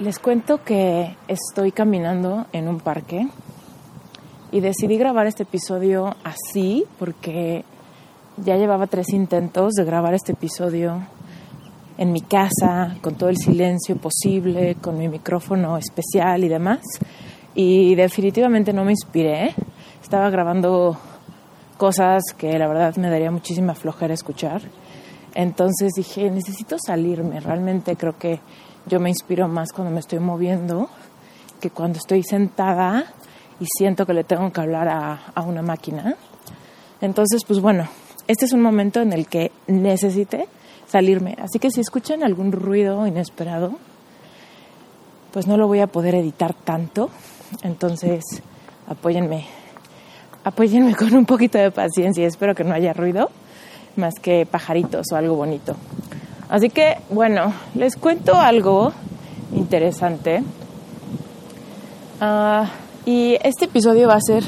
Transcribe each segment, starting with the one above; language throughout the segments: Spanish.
les cuento que estoy caminando en un parque y decidí grabar este episodio así porque ya llevaba tres intentos de grabar este episodio en mi casa, con todo el silencio posible, con mi micrófono especial y demás. Y definitivamente no me inspiré. Estaba grabando cosas que la verdad me daría muchísima flojera escuchar. Entonces dije, necesito salirme. Realmente creo que yo me inspiro más cuando me estoy moviendo que cuando estoy sentada y siento que le tengo que hablar a, una máquina. Entonces, pues bueno, este es un momento en el que necesite salirme. Así que si escuchan algún ruido inesperado, pues no lo voy a poder editar tanto. Entonces, apóyenme, apóyenme con un poquito de paciencia. Espero que no haya ruido, más que pajaritos o algo bonito. Así que, bueno, les cuento algo interesante. Ah, y este episodio va a ser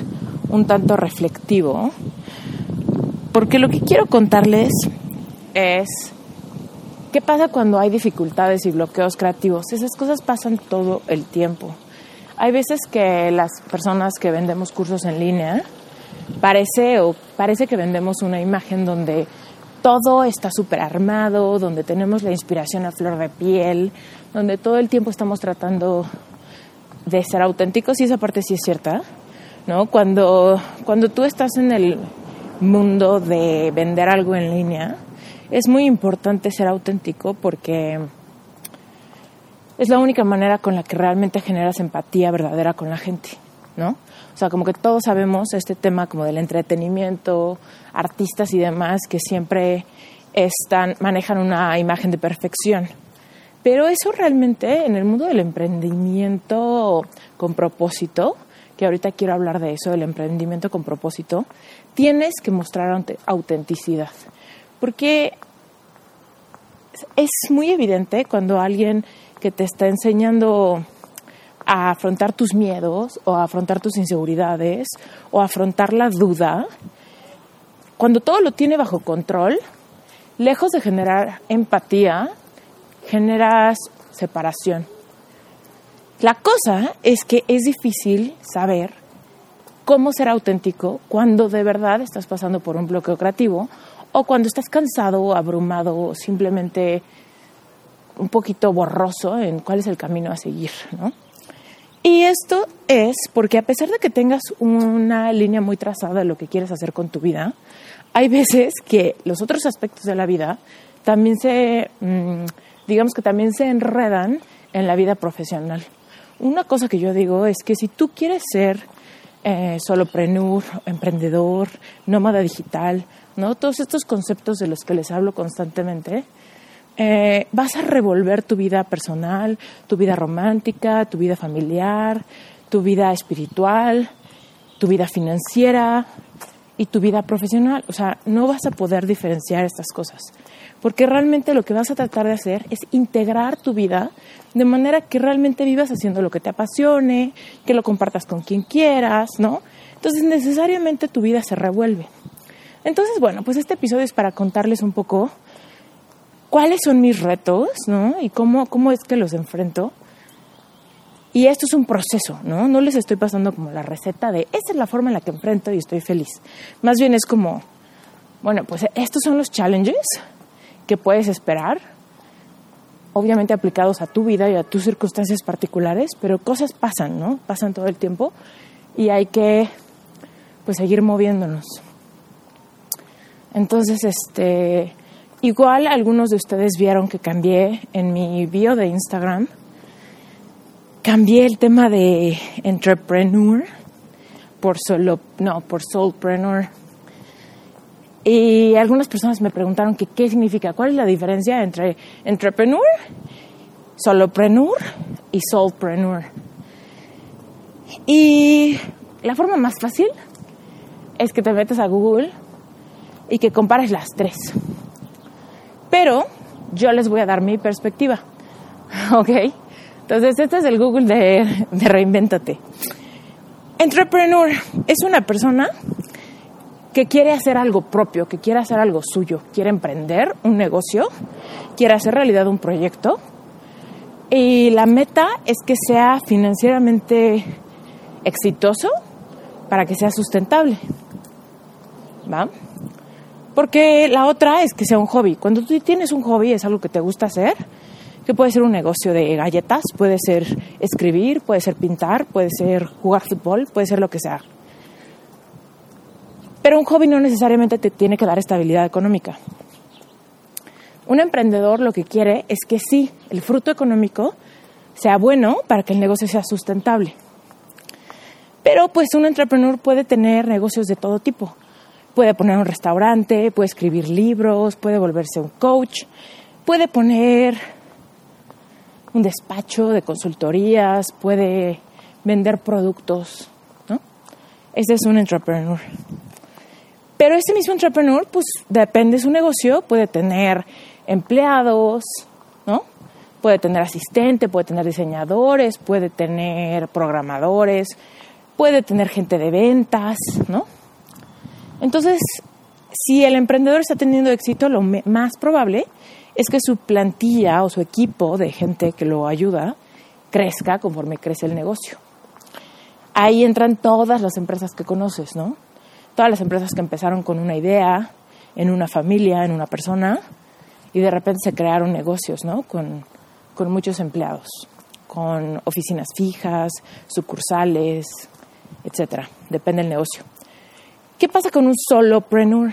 un tanto reflectivo, porque lo que quiero contarles es qué pasa cuando hay dificultades y bloqueos creativos. Esas cosas pasan todo el tiempo. Hay veces que las personas que vendemos cursos en línea parece o parece que vendemos una imagen donde todo está súper armado, donde tenemos la inspiración a flor de piel, donde todo el tiempo estamos tratando de ser auténticos y esa parte sí es cierta, ¿no? Cuando, cuando tú estás en el mundo de vender algo en línea, es muy importante ser auténtico porque es la única manera con la que realmente generas empatía verdadera con la gente, ¿no? Sea, como que todos sabemos este tema como del entretenimiento, artistas y demás que siempre están, manejan una imagen de perfección. Pero eso realmente en el mundo del emprendimiento con propósito, que ahorita quiero hablar de eso, del emprendimiento con propósito, tienes que mostrar autenticidad. Porque es muy evidente cuando alguien que te está enseñando a afrontar tus miedos o a afrontar tus inseguridades o a afrontar la duda, cuando todo lo tiene bajo control, lejos de generar empatía, generas separación. La cosa es que es difícil saber cómo ser auténtico cuando de verdad estás pasando por un bloqueo creativo o cuando estás cansado, abrumado o simplemente un poquito borroso en cuál es el camino a seguir, ¿no? Y esto es porque a pesar de que tengas una línea muy trazada de lo que quieres hacer con tu vida, hay veces que los otros aspectos de la vida también se, mm, digamos que también se enredan en la vida profesional. Una cosa que yo digo es que si tú quieres ser eh, soloprenur, emprendedor, nómada digital, ¿no? todos estos conceptos de los que les hablo constantemente, eh, vas a revolver tu vida personal, tu vida romántica, tu vida familiar, tu vida espiritual, tu vida financiera y tu vida profesional. O sea, no vas a poder diferenciar estas cosas. Porque realmente lo que vas a tratar de hacer es integrar tu vida de manera que realmente vivas haciendo lo que te apasione, que lo compartas con quien quieras, ¿no? Entonces necesariamente tu vida se revuelve. Entonces, bueno, pues este episodio es para contarles un poco cuáles son mis retos, ¿no? Y cómo, cómo es que los enfrento. Y esto es un proceso, ¿no? No les estoy pasando como la receta de esta es la forma en la que enfrento y estoy feliz. Más bien es como, bueno, pues estos son los challenges que puedes esperar obviamente aplicados a tu vida y a tus circunstancias particulares, pero cosas pasan, ¿no? Pasan todo el tiempo y hay que pues seguir moviéndonos. Entonces, este, igual algunos de ustedes vieron que cambié en mi bio de Instagram, cambié el tema de entrepreneur por solo, no, por soulpreneur. Y algunas personas me preguntaron que qué significa, cuál es la diferencia entre entrepreneur, solopreneur y soulpreneur. Y la forma más fácil es que te metes a Google y que compares las tres. Pero yo les voy a dar mi perspectiva. ¿Ok? Entonces, este es el Google de, de Reinvéntate. Entrepreneur es una persona que quiere hacer algo propio, que quiere hacer algo suyo, quiere emprender un negocio, quiere hacer realidad un proyecto y la meta es que sea financieramente exitoso para que sea sustentable. ¿Va? Porque la otra es que sea un hobby. Cuando tú tienes un hobby es algo que te gusta hacer, que puede ser un negocio de galletas, puede ser escribir, puede ser pintar, puede ser jugar fútbol, puede ser lo que sea. Pero un hobby no necesariamente te tiene que dar estabilidad económica. Un emprendedor lo que quiere es que sí, el fruto económico sea bueno para que el negocio sea sustentable. Pero pues un entrepreneur puede tener negocios de todo tipo. Puede poner un restaurante, puede escribir libros, puede volverse un coach, puede poner un despacho de consultorías, puede vender productos, ¿no? Ese es un entrepreneur. Pero ese mismo entrepreneur, pues depende de su negocio, puede tener empleados, ¿no? Puede tener asistente, puede tener diseñadores, puede tener programadores, puede tener gente de ventas, ¿no? Entonces, si el emprendedor está teniendo éxito, lo más probable es que su plantilla o su equipo de gente que lo ayuda crezca conforme crece el negocio. Ahí entran todas las empresas que conoces, ¿no? Todas las empresas que empezaron con una idea, en una familia, en una persona, y de repente se crearon negocios, ¿no? Con, con muchos empleados, con oficinas fijas, sucursales, etcétera. Depende del negocio. ¿Qué pasa con un solopreneur?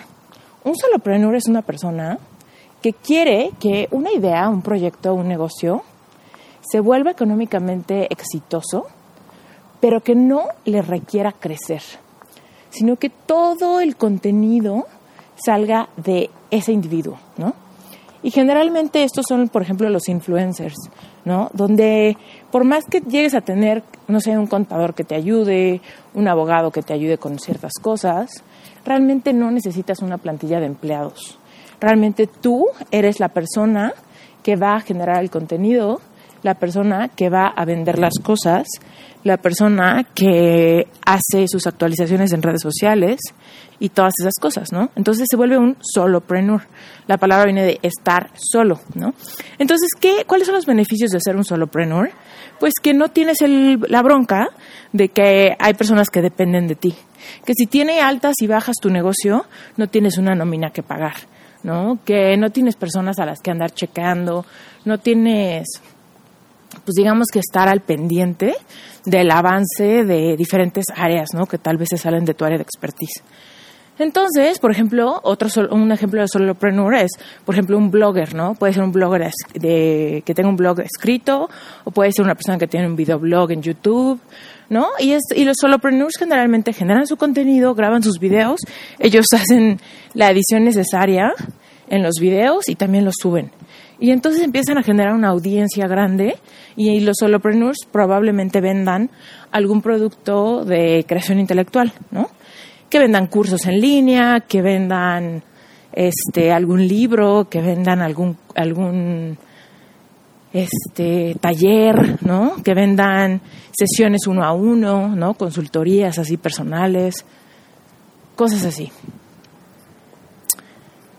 Un solopreneur es una persona que quiere que una idea, un proyecto, un negocio se vuelva económicamente exitoso, pero que no le requiera crecer, sino que todo el contenido salga de ese individuo, ¿no? Y generalmente estos son, por ejemplo, los influencers, ¿no? Donde por más que llegues a tener, no sé, un contador que te ayude, un abogado que te ayude con ciertas cosas, realmente no necesitas una plantilla de empleados. Realmente tú eres la persona que va a generar el contenido, la persona que va a vender las cosas, la persona que hace sus actualizaciones en redes sociales y todas esas cosas, ¿no? Entonces se vuelve un solopreneur. La palabra viene de estar solo, ¿no? Entonces, ¿qué, ¿cuáles son los beneficios de ser un solopreneur? Pues que no tienes el, la bronca de que hay personas que dependen de ti. Que si tiene altas y bajas tu negocio, no tienes una nómina que pagar, ¿no? Que no tienes personas a las que andar chequeando, no tienes pues digamos que estar al pendiente del avance de diferentes áreas, ¿no? Que tal vez se salen de tu área de expertise. Entonces, por ejemplo, otro un ejemplo de solopreneur es, por ejemplo, un blogger, ¿no? Puede ser un blogger de, que tenga un blog escrito o puede ser una persona que tiene un videoblog en YouTube, ¿no? Y, es, y los solopreneurs generalmente generan su contenido, graban sus videos, ellos hacen la edición necesaria en los videos y también los suben. Y entonces empiezan a generar una audiencia grande y los solopreneurs probablemente vendan algún producto de creación intelectual, ¿no? Que vendan cursos en línea, que vendan este algún libro, que vendan algún algún este taller, ¿no? Que vendan sesiones uno a uno, ¿no? Consultorías así personales, cosas así.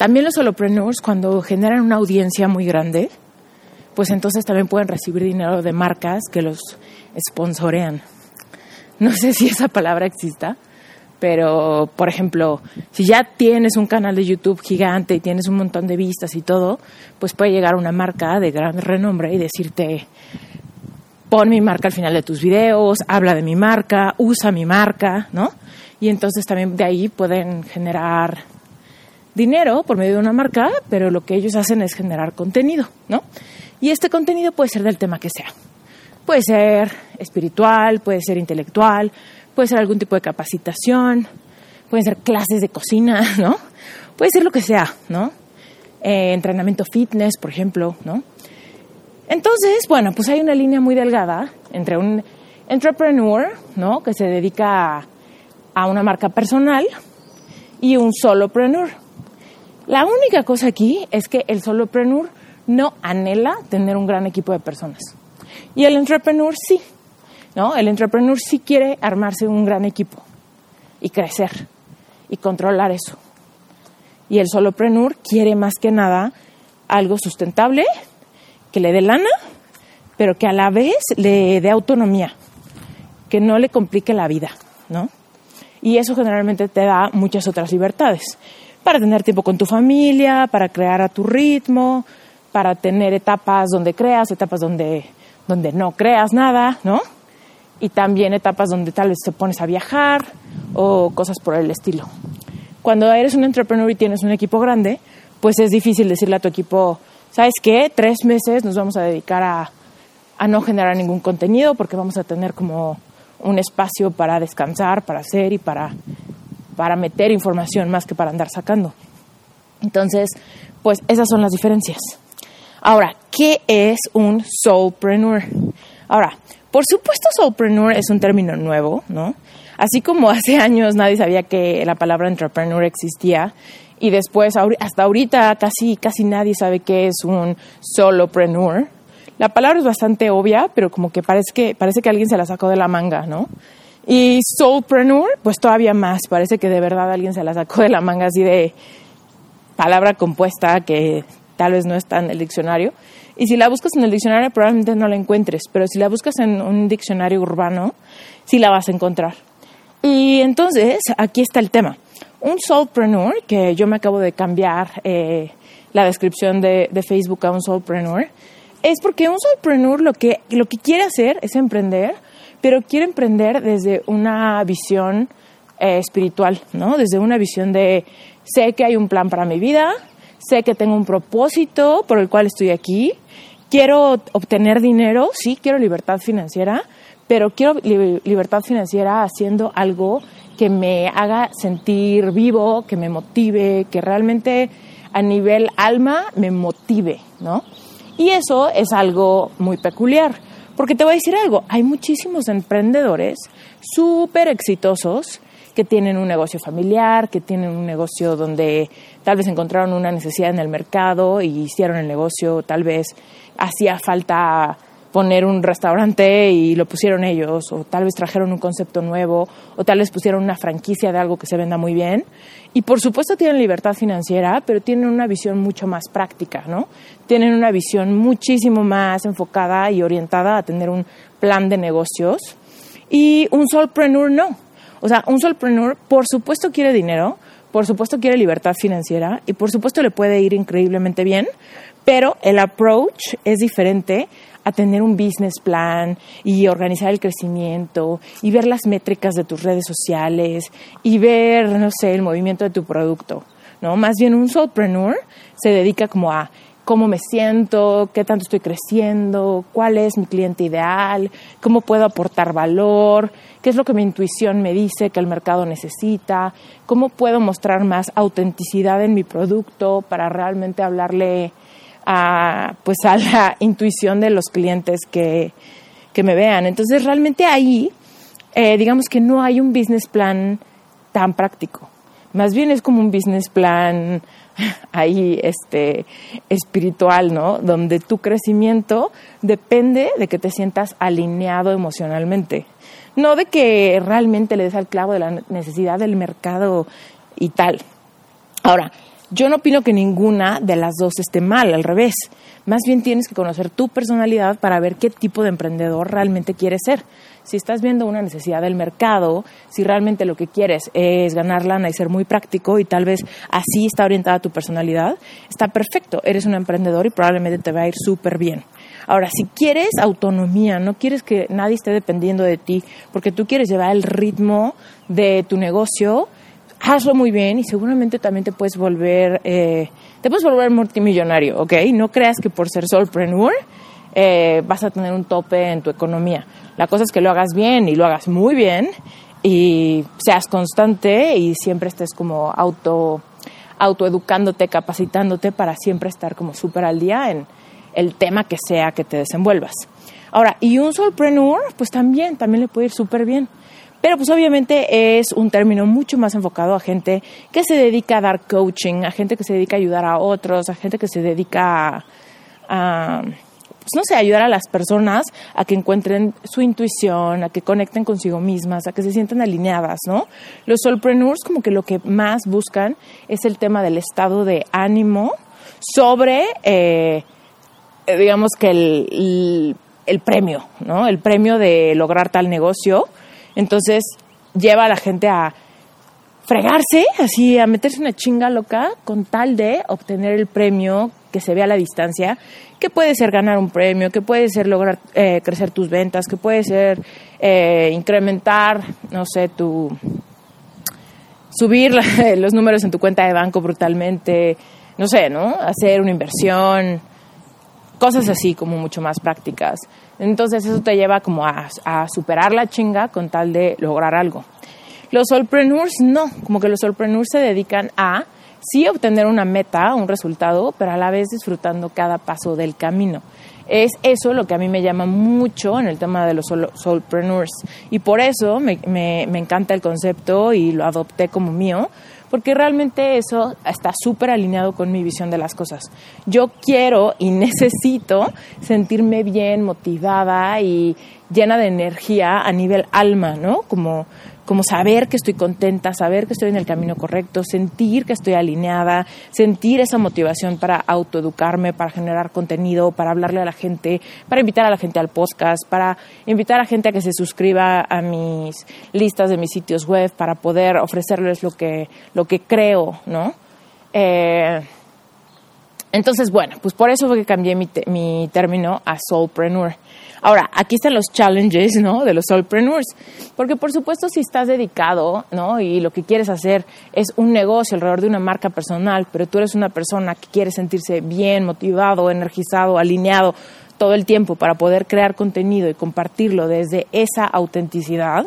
También los solopreneurs, cuando generan una audiencia muy grande, pues entonces también pueden recibir dinero de marcas que los sponsorean. No sé si esa palabra exista, Pero, por ejemplo, si ya tienes un canal de YouTube gigante y tienes un montón de vistas y todo, pues puede llegar una marca de gran renombre y decirte, pon mi marca al final de tus videos, habla de mi marca, usa mi marca, ¿no? Y entonces también de ahí pueden generar dinero por medio de una marca, pero lo que ellos hacen es generar contenido, ¿no? Y este contenido puede ser del tema que sea. Puede ser espiritual, puede ser intelectual, puede ser algún tipo de capacitación, pueden ser clases de cocina, ¿no? Puede ser lo que sea, ¿no? Eh, entrenamiento fitness, por ejemplo, ¿no? Entonces, bueno, pues hay una línea muy delgada entre un entrepreneur, ¿no? Que se dedica a una marca personal y un solopreneur. La única cosa aquí es que el solopreneur no anhela tener un gran equipo de personas. Y el entrepreneur sí, ¿no? El entrepreneur sí quiere armarse un gran equipo y crecer y controlar eso. Y el solopreneur quiere más que nada algo sustentable, que le dé lana, pero que a la vez le dé autonomía, que no le complique la vida, ¿no? Y eso generalmente te da muchas otras libertades, para tener tiempo con tu familia, para crear a tu ritmo, para tener etapas donde creas, etapas donde, donde no creas nada, ¿no? Y también etapas donde tal vez te pones a viajar o cosas por el estilo. Cuando eres un entrepreneur y tienes un equipo grande, pues es difícil decirle a tu equipo, ¿sabes qué? Tres meses nos vamos a dedicar a, a no generar ningún contenido porque vamos a tener como un espacio para descansar, para hacer y para, para meter información más que para andar sacando. Entonces, pues esas son las diferencias. Ahora, ¿qué es un soulpreneur? Ahora, por supuesto, soulpreneur es un término nuevo, ¿no? Así como hace años nadie sabía que la palabra entrepreneur existía y después hasta ahorita casi casi nadie sabe qué es un solopreneur. La palabra es bastante obvia, pero como que parece que parece que alguien se la sacó de la manga, ¿no? Y soulpreneur, pues todavía más, parece que de verdad alguien se la sacó de la manga así de palabra compuesta que tal vez no está en el diccionario. Y si la buscas en el diccionario probablemente no la encuentres, pero si la buscas en un diccionario urbano, sí la vas a encontrar. Y entonces, aquí está el tema. Un soulpreneur, que yo me acabo de cambiar eh, la descripción de, de, Facebook a un soulpreneur, es porque un soulpreneur lo que, lo que quiere hacer es emprender, pero quiere emprender desde una visión eh, espiritual, ¿no? Desde una visión de sé que hay un plan para mi vida, sé que tengo un propósito por el cual estoy aquí, quiero obtener dinero, sí, quiero libertad financiera, pero quiero libertad financiera haciendo algo que me haga sentir vivo, que me motive, que realmente a nivel alma me motive, ¿no? Y eso es algo muy peculiar, porque te voy a decir algo, hay muchísimos emprendedores súper exitosos que tienen un negocio familiar, que tienen un negocio donde tal vez encontraron una necesidad en el mercado y hicieron el negocio, tal vez hacía falta poner un restaurante y lo pusieron ellos, o tal vez trajeron un concepto nuevo, o tal vez pusieron una franquicia de algo que se venda muy bien. Y por supuesto tienen libertad financiera, pero tienen una visión mucho más práctica, ¿no? Tienen una visión muchísimo más enfocada y orientada a tener un plan de negocios. Y un solopreneur no. O sea, un solopreneur por supuesto quiere dinero, por supuesto quiere libertad financiera y por supuesto le puede ir increíblemente bien, pero el approach es diferente a tener un business plan y organizar el crecimiento y ver las métricas de tus redes sociales y ver, no sé, el movimiento de tu producto, ¿no? Más bien un solopreneur se dedica como a cómo me siento, qué tanto estoy creciendo, cuál es mi cliente ideal, cómo puedo aportar valor, qué es lo que mi intuición me dice que el mercado necesita, cómo puedo mostrar más autenticidad en mi producto para realmente hablarle a, pues a la intuición de los clientes que, que me vean. Entonces realmente ahí, eh, digamos que no hay un business plan tan práctico. Más bien es como un business plan ahí este espiritual, ¿no? Donde tu crecimiento depende de que te sientas alineado emocionalmente, no de que realmente le des al clavo de la necesidad del mercado y tal. Ahora, Yo no opino que ninguna de las dos esté mal, al revés. Más bien tienes que conocer tu personalidad para ver qué tipo de emprendedor realmente quieres ser. Si estás viendo una necesidad del mercado, si realmente lo que quieres es ganar lana y ser muy práctico y tal vez así está orientada tu personalidad, está perfecto. Eres un emprendedor y probablemente te va a ir súper bien. Ahora, si quieres autonomía, no quieres que nadie esté dependiendo de ti, porque tú quieres llevar el ritmo de tu negocio, hazlo muy bien y seguramente también te puedes volver, eh, te puedes volver multimillonario, ¿ok? No creas que por ser solopreneur eh, vas a tener un tope en tu economía. La cosa es que lo hagas bien y lo hagas muy bien y seas constante y siempre estés como auto autoeducándote, capacitándote para siempre estar como súper al día en el tema que sea que te desenvuelvas. Ahora, y un solopreneur, pues también, también le puede ir súper bien. Pero pues obviamente es un término mucho más enfocado a gente que se dedica a dar coaching, a gente que se dedica a ayudar a otros, a gente que se dedica a, pues no sé, ayudar a las personas a que encuentren su intuición, a que conecten consigo mismas, a que se sientan alineadas, ¿no? Los solopreneurs como que lo que más buscan es el tema del estado de ánimo sobre, eh, digamos que el premio, ¿no? El premio de lograr tal negocio entonces lleva a la gente a fregarse, así a meterse una chinga loca con tal de obtener el premio que se ve a la distancia, que puede ser ganar un premio, que puede ser lograr eh, crecer tus ventas, que puede ser eh, incrementar, no sé, tu subir los números en tu cuenta de banco brutalmente, no sé, ¿no? Hacer una inversión, cosas así como mucho más prácticas. Entonces eso te lleva como a, superar la chinga con tal de lograr algo. Los solopreneurs no, como que los solopreneurs se dedican a sí obtener una meta, un resultado, pero a la vez disfrutando cada paso del camino. Es eso lo que a mí me llama mucho en el tema de los solopreneurs. Y por eso me encanta el concepto y lo adopté como mío, porque realmente eso está súper alineado con mi visión de las cosas. Yo quiero y necesito sentirme bien, motivada y llena de energía a nivel alma, ¿no? Como como saber que estoy contenta, saber que estoy en el camino correcto, sentir que estoy alineada, sentir esa motivación para autoeducarme, para generar contenido, para hablarle a la gente, para invitar a la gente al podcast, para invitar a la gente a que se suscriba a mis listas de mis sitios web, para poder ofrecerles lo que, lo que creo, ¿no? Eh, entonces, bueno, pues por eso fue que cambié mi, mi término a soulpreneur. Ahora, aquí están los challenges, ¿no? De los solopreneurs. Porque, por supuesto, si estás dedicado, ¿no? Y lo que quieres hacer es un negocio alrededor de una marca personal, pero tú eres una persona que quiere sentirse bien, motivado, energizado, alineado todo el tiempo para poder crear contenido y compartirlo desde esa autenticidad,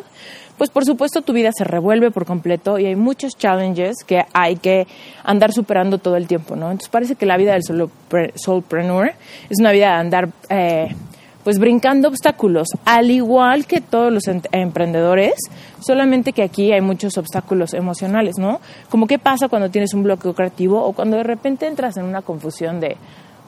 pues por supuesto tu vida se revuelve por completo y hay muchos challenges que hay que andar superando todo el tiempo, ¿no? Entonces parece que la vida del solopreneur es una vida de andar eh, pues brincando obstáculos, al igual que todos los emprendedores, solamente que aquí hay muchos obstáculos emocionales, ¿no? Como qué pasa cuando tienes un bloqueo creativo o cuando de repente entras en una confusión de,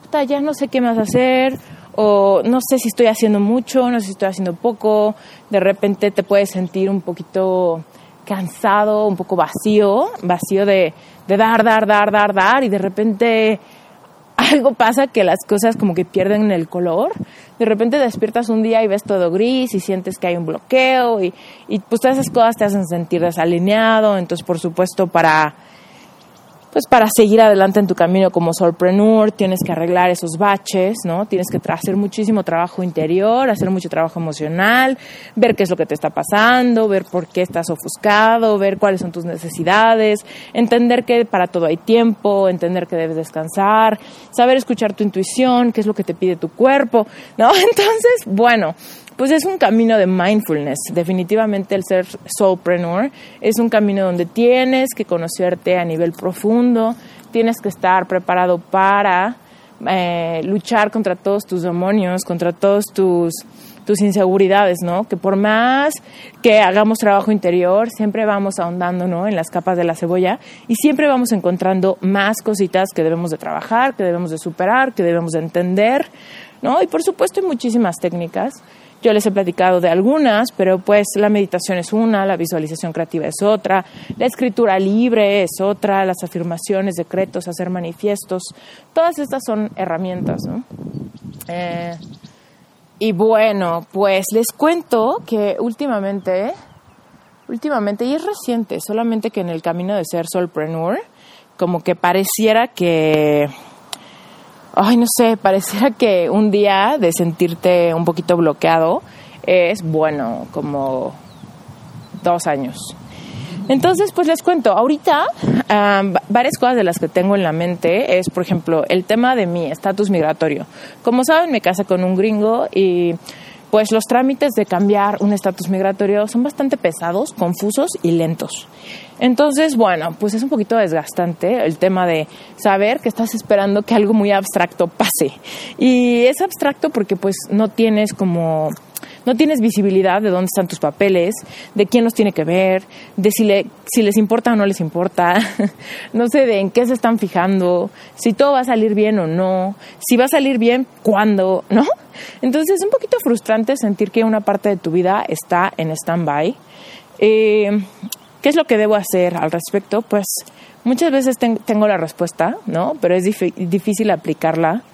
puta, ya no sé qué más hacer, o no sé si estoy haciendo mucho, no sé si estoy haciendo poco, de repente te puedes sentir un poquito cansado, un poco vacío, vacío de, de dar, dar, dar, dar, dar, y de repente algo pasa que las cosas como que pierden el color. De repente despiertas un día y ves todo gris y sientes que hay un bloqueo y, y pues todas esas cosas te hacen sentir desalineado. Entonces, por supuesto, para pues para seguir adelante en tu camino como solopreneur tienes que arreglar esos baches, ¿no? Tienes que hacer muchísimo trabajo interior, hacer mucho trabajo emocional, ver qué es lo que te está pasando, ver por qué estás ofuscado, ver cuáles son tus necesidades, entender que para todo hay tiempo, entender que debes descansar, saber escuchar tu intuición, qué es lo que te pide tu cuerpo, ¿no? Entonces, bueno, pues es un camino de mindfulness. Definitivamente el ser soulpreneur es un camino donde tienes que conocerte a nivel profundo, tienes que estar preparado para eh, luchar contra todos tus demonios, contra todos tus tus inseguridades, ¿no? Que por más que hagamos trabajo interior, siempre vamos ahondando, ¿no? En las capas de la cebolla y siempre vamos encontrando más cositas que debemos de trabajar, que debemos de superar, que debemos de entender, ¿no? Y por supuesto hay muchísimas técnicas Yo les he platicado de algunas, pero pues la meditación es una, la visualización creativa es otra, la escritura libre es otra, las afirmaciones, decretos, hacer manifiestos, todas estas son herramientas, ¿no? Eh, y bueno, pues les cuento que últimamente, últimamente, y es reciente, solamente que en el camino de ser solpreneur, como que pareciera que ay, no sé, pareciera que un día de sentirte un poquito bloqueado es, bueno, como dos años. Entonces, pues les cuento, ahorita varias cosas de las que tengo en la mente es, por ejemplo, el tema de mi estatus migratorio. Como saben, me casé con un gringo y pues los trámites de cambiar un estatus migratorio son bastante pesados, confusos y lentos. Entonces, bueno, pues es un poquito desgastante el tema de saber que estás esperando que algo muy abstracto pase. Y es abstracto porque pues no tienes como no tienes visibilidad de dónde están tus papeles, de quién los tiene que ver, de si, le, si les importa o no les importa, no sé de en qué se están fijando, si todo va a salir bien o no, si va a salir bien, cuándo, ¿no? Entonces es un poquito frustrante sentir que una parte de tu vida está en stand-by. Eh, ¿Qué es lo que debo hacer al respecto? Pues muchas veces tengo la respuesta, ¿no? Pero es difícil aplicarla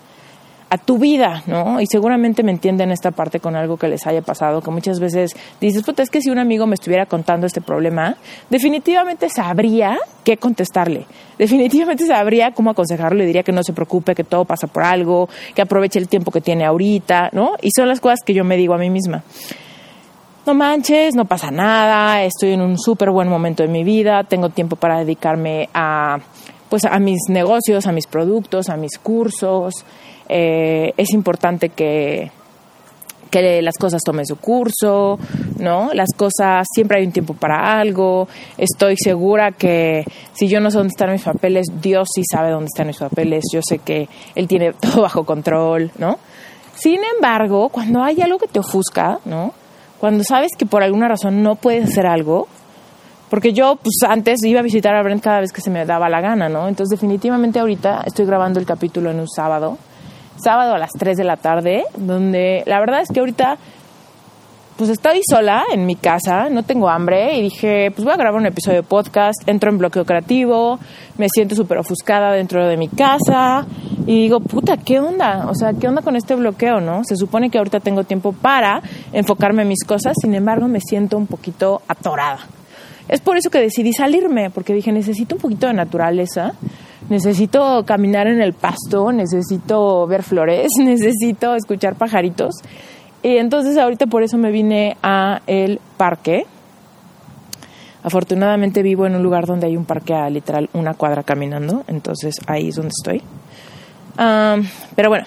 a tu vida, ¿no? Y seguramente me entienden esta parte con algo que les haya pasado, que muchas veces dices, puta, es que si un amigo me estuviera contando este problema, definitivamente sabría qué contestarle, definitivamente sabría cómo aconsejarle, diría que no se preocupe, que todo pasa por algo, que aproveche el tiempo que tiene ahorita, ¿no? Y son las cosas que yo me digo a mí misma no manches, no pasa nada, estoy en un súper buen momento de mi vida, tengo tiempo para dedicarme a, pues, a mis negocios, a mis productos, a mis cursos. Eh, es importante que, que las cosas tomen su curso, ¿no? Las cosas, siempre hay un tiempo para algo. Estoy segura que si yo no sé dónde están mis papeles, Dios sí sabe dónde están mis papeles. Yo sé que Él tiene todo bajo control, ¿no? Sin embargo, cuando hay algo que te ofusca, ¿no? cuando sabes que por alguna razón no puedes hacer algo, porque yo pues antes iba a visitar a Brent cada vez que se me daba la gana, ¿no? Entonces definitivamente ahorita estoy grabando el capítulo en un sábado, sábado a las 3 de la tarde, donde la verdad es que ahorita pues estoy sola en mi casa, no tengo hambre y dije, pues voy a grabar un episodio de podcast, entro en bloqueo creativo, me siento súper ofuscada dentro de mi casa y digo, puta, ¿qué onda? O sea, ¿qué onda con este bloqueo, no? Se supone que ahorita tengo tiempo para enfocarme en mis cosas, sin embargo me siento un poquito atorada. Es por eso que decidí salirme, porque dije, necesito un poquito de naturaleza, necesito caminar en el pasto, necesito ver flores, necesito escuchar pajaritos y entonces ahorita por eso me vine a el parque. Afortunadamente vivo en un lugar donde hay un parque a literal una cuadra caminando, entonces ahí es donde estoy. pero bueno,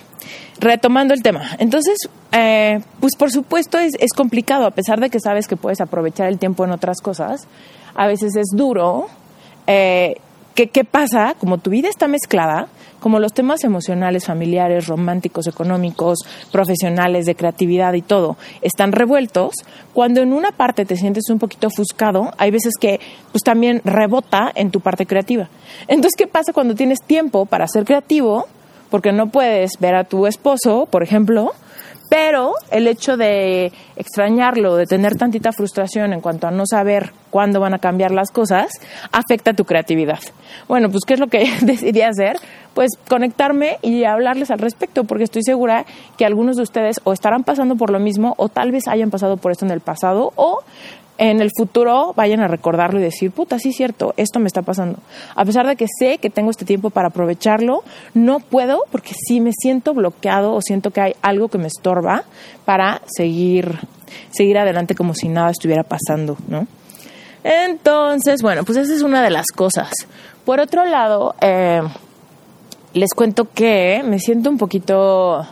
retomando el tema. Entonces, eh, pues por supuesto es, complicado, a pesar de que sabes que puedes aprovechar el tiempo en otras cosas, a veces es duro eh, ¿Qué, pasa? Como tu vida está mezclada, como los temas emocionales, familiares, románticos, económicos, profesionales, de creatividad y todo, están revueltos, cuando en una parte te sientes un poquito ofuscado, hay veces que pues también rebota en tu parte creativa. Entonces, ¿qué pasa cuando tienes tiempo para ser creativo? Porque no puedes ver a tu esposo, por ejemplo, pero el hecho de extrañarlo, de tener tantita frustración en cuanto a no saber cuándo van a cambiar las cosas, afecta tu creatividad. Bueno, pues ¿qué es lo que decidí hacer? Pues conectarme y hablarles al respecto, porque estoy segura que algunos de ustedes o estarán pasando por lo mismo o tal vez hayan pasado por esto en el pasado o en el futuro vayan a recordarlo y decir, puta, sí es cierto, esto me está pasando. A pesar de que sé que tengo este tiempo para aprovecharlo, no puedo porque sí me siento bloqueado o siento que hay algo que me estorba para seguir, seguir adelante como si nada estuviera pasando, ¿no? Entonces, bueno, pues esa es una de las cosas. Por otro lado, eh, les cuento que me siento un poquito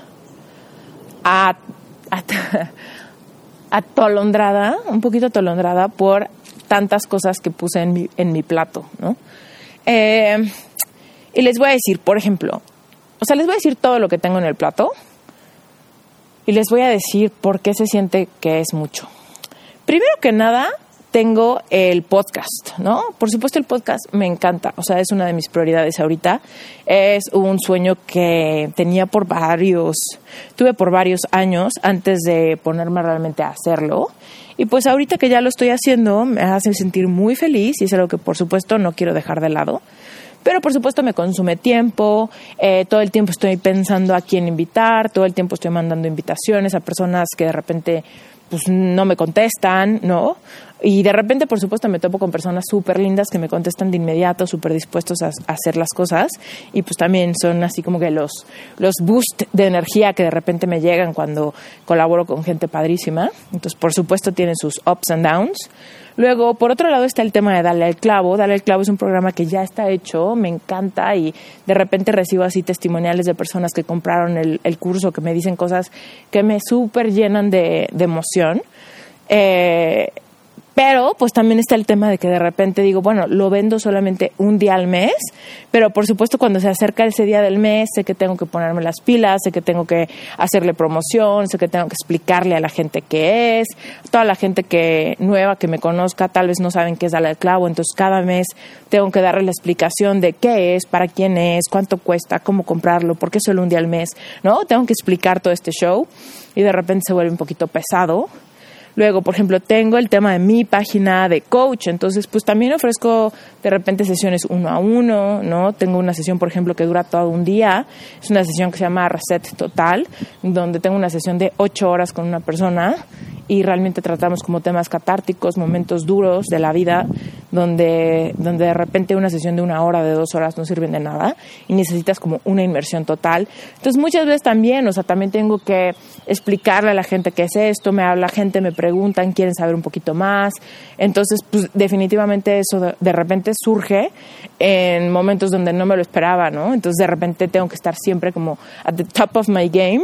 atolondrada, un poquito atolondrada por tantas cosas que puse en mi, en mi plato, ¿no? Eh, y les voy a decir, por ejemplo, o sea, les voy a decir todo lo que tengo en el plato y les voy a decir por qué se siente que es mucho. Primero que nada, tengo el podcast, ¿no? Por supuesto el podcast me encanta, o sea, es una de mis prioridades ahorita. Es un sueño que tenía por varios, tuve por varios años antes de ponerme realmente a hacerlo. Y pues ahorita que ya lo estoy haciendo, me hace sentir muy feliz y es algo que por supuesto no quiero dejar de lado. Pero por supuesto me consume tiempo, eh, todo el tiempo estoy pensando a quién invitar, todo el tiempo estoy mandando invitaciones a personas que de repente pues no me contestan, ¿no? Y de repente, por supuesto, me topo con personas súper lindas que me contestan de inmediato, súper dispuestos a, hacer las cosas. Y pues también son así como que los, los boosts de energía que de repente me llegan cuando colaboro con gente padrísima. Entonces, por supuesto, tienen sus ups and downs. Luego, por otro lado, está el tema de Dale el Clavo. Dale el Clavo es un programa que ya está hecho, me encanta y de repente recibo así testimoniales de personas que compraron el, el curso, que me dicen cosas que me súper llenan de, de emoción. Eh, pero pues también está el tema de que de repente digo, bueno, lo vendo solamente un día al mes, pero por supuesto cuando se acerca ese día del mes sé que tengo que ponerme las pilas, sé que tengo que hacerle promoción, sé que tengo que explicarle a la gente qué es, toda la gente que nueva que me conozca tal vez no saben qué es al Clavo, entonces cada mes tengo que darle la explicación de qué es, para quién es, cuánto cuesta, cómo comprarlo, por qué solo un día al mes, ¿no? Tengo que explicar todo este show y de repente se vuelve un poquito pesado Luego, por ejemplo, tengo el tema de mi página de coach, entonces pues también ofrezco de repente sesiones uno a uno, ¿no? Tengo una sesión, por ejemplo, que dura todo un día, es una sesión que se llama Reset Total, donde tengo una sesión de ocho horas con una persona y realmente tratamos como temas catárticos, momentos duros de la vida, donde, donde de repente una sesión de una hora, de dos horas no sirven de nada y necesitas como una inmersión total. Entonces muchas veces también, o sea, también tengo que explicarle a la gente qué es esto, me habla gente, me preguntan, quieren saber un poquito más. Entonces, pues definitivamente eso de, de repente surge en momentos donde no me lo esperaba, ¿no? Entonces de repente tengo que estar siempre como at the top of my game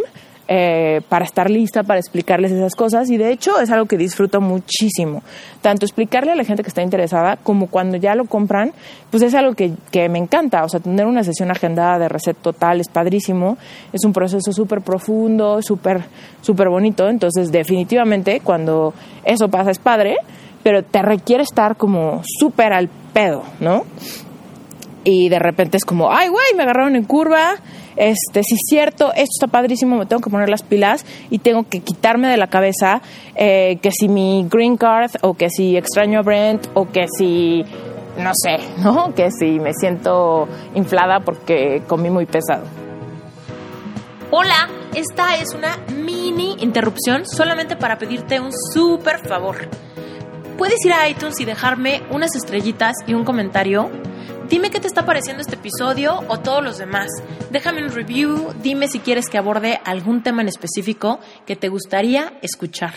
eh, para estar lista para explicarles esas cosas y de hecho es algo que disfruto muchísimo. Tanto explicarle a la gente que está interesada como cuando ya lo compran, pues es algo que, que me encanta. O sea, tener una sesión agendada de reset total es padrísimo. Es un proceso súper profundo, súper súper bonito. Entonces, definitivamente, cuando eso pasa es padre, pero te requiere estar como súper al pedo, ¿no? Y de repente es como, ay, güey, me agarraron en curva, este, si es cierto, esto está padrísimo, me tengo que poner las pilas y tengo que quitarme de la cabeza eh, que si mi green card o que si extraño a Brent o que si, no sé, ¿no? Que si me siento inflada porque comí muy pesado. Hola, esta es una mini interrupción solamente para pedirte un súper favor. Puedes ir a iTunes y dejarme unas estrellitas y un comentario Dime qué te está pareciendo este episodio o todos los demás. Déjame un review, dime si quieres que aborde algún tema en específico que te gustaría escuchar.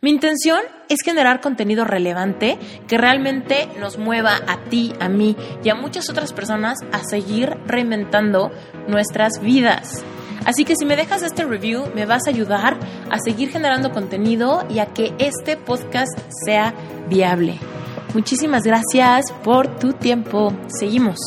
Mi intención es generar contenido relevante que realmente nos mueva a ti, a mí y a muchas otras personas a seguir reinventando nuestras vidas. Así que si me dejas este review, me vas a ayudar a seguir generando contenido y a que este podcast sea viable. Muchísimas gracias por tu tiempo. Seguimos.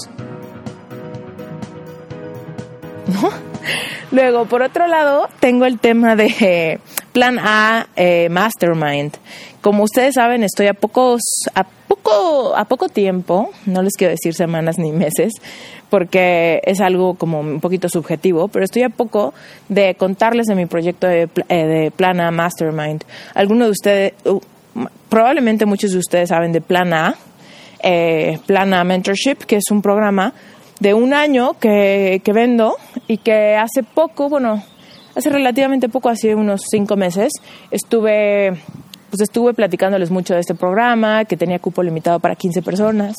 Luego, por otro lado, tengo el tema de Plan A eh, Mastermind. Como ustedes saben, estoy a pocos, a poco, a poco tiempo, no les quiero decir semanas ni meses, porque es algo como un poquito subjetivo, pero estoy a poco de contarles de mi proyecto de, eh, de Plan A Mastermind. Algunos de ustedes, probablemente muchos de ustedes saben de Plan A, eh, Plan A Mentorship, que es un programa de un año que, que vendo y que hace poco, bueno, hace relativamente poco, hace unos cinco meses, estuve pues estuve platicándoles mucho de este programa, que tenía cupo limitado para 15 personas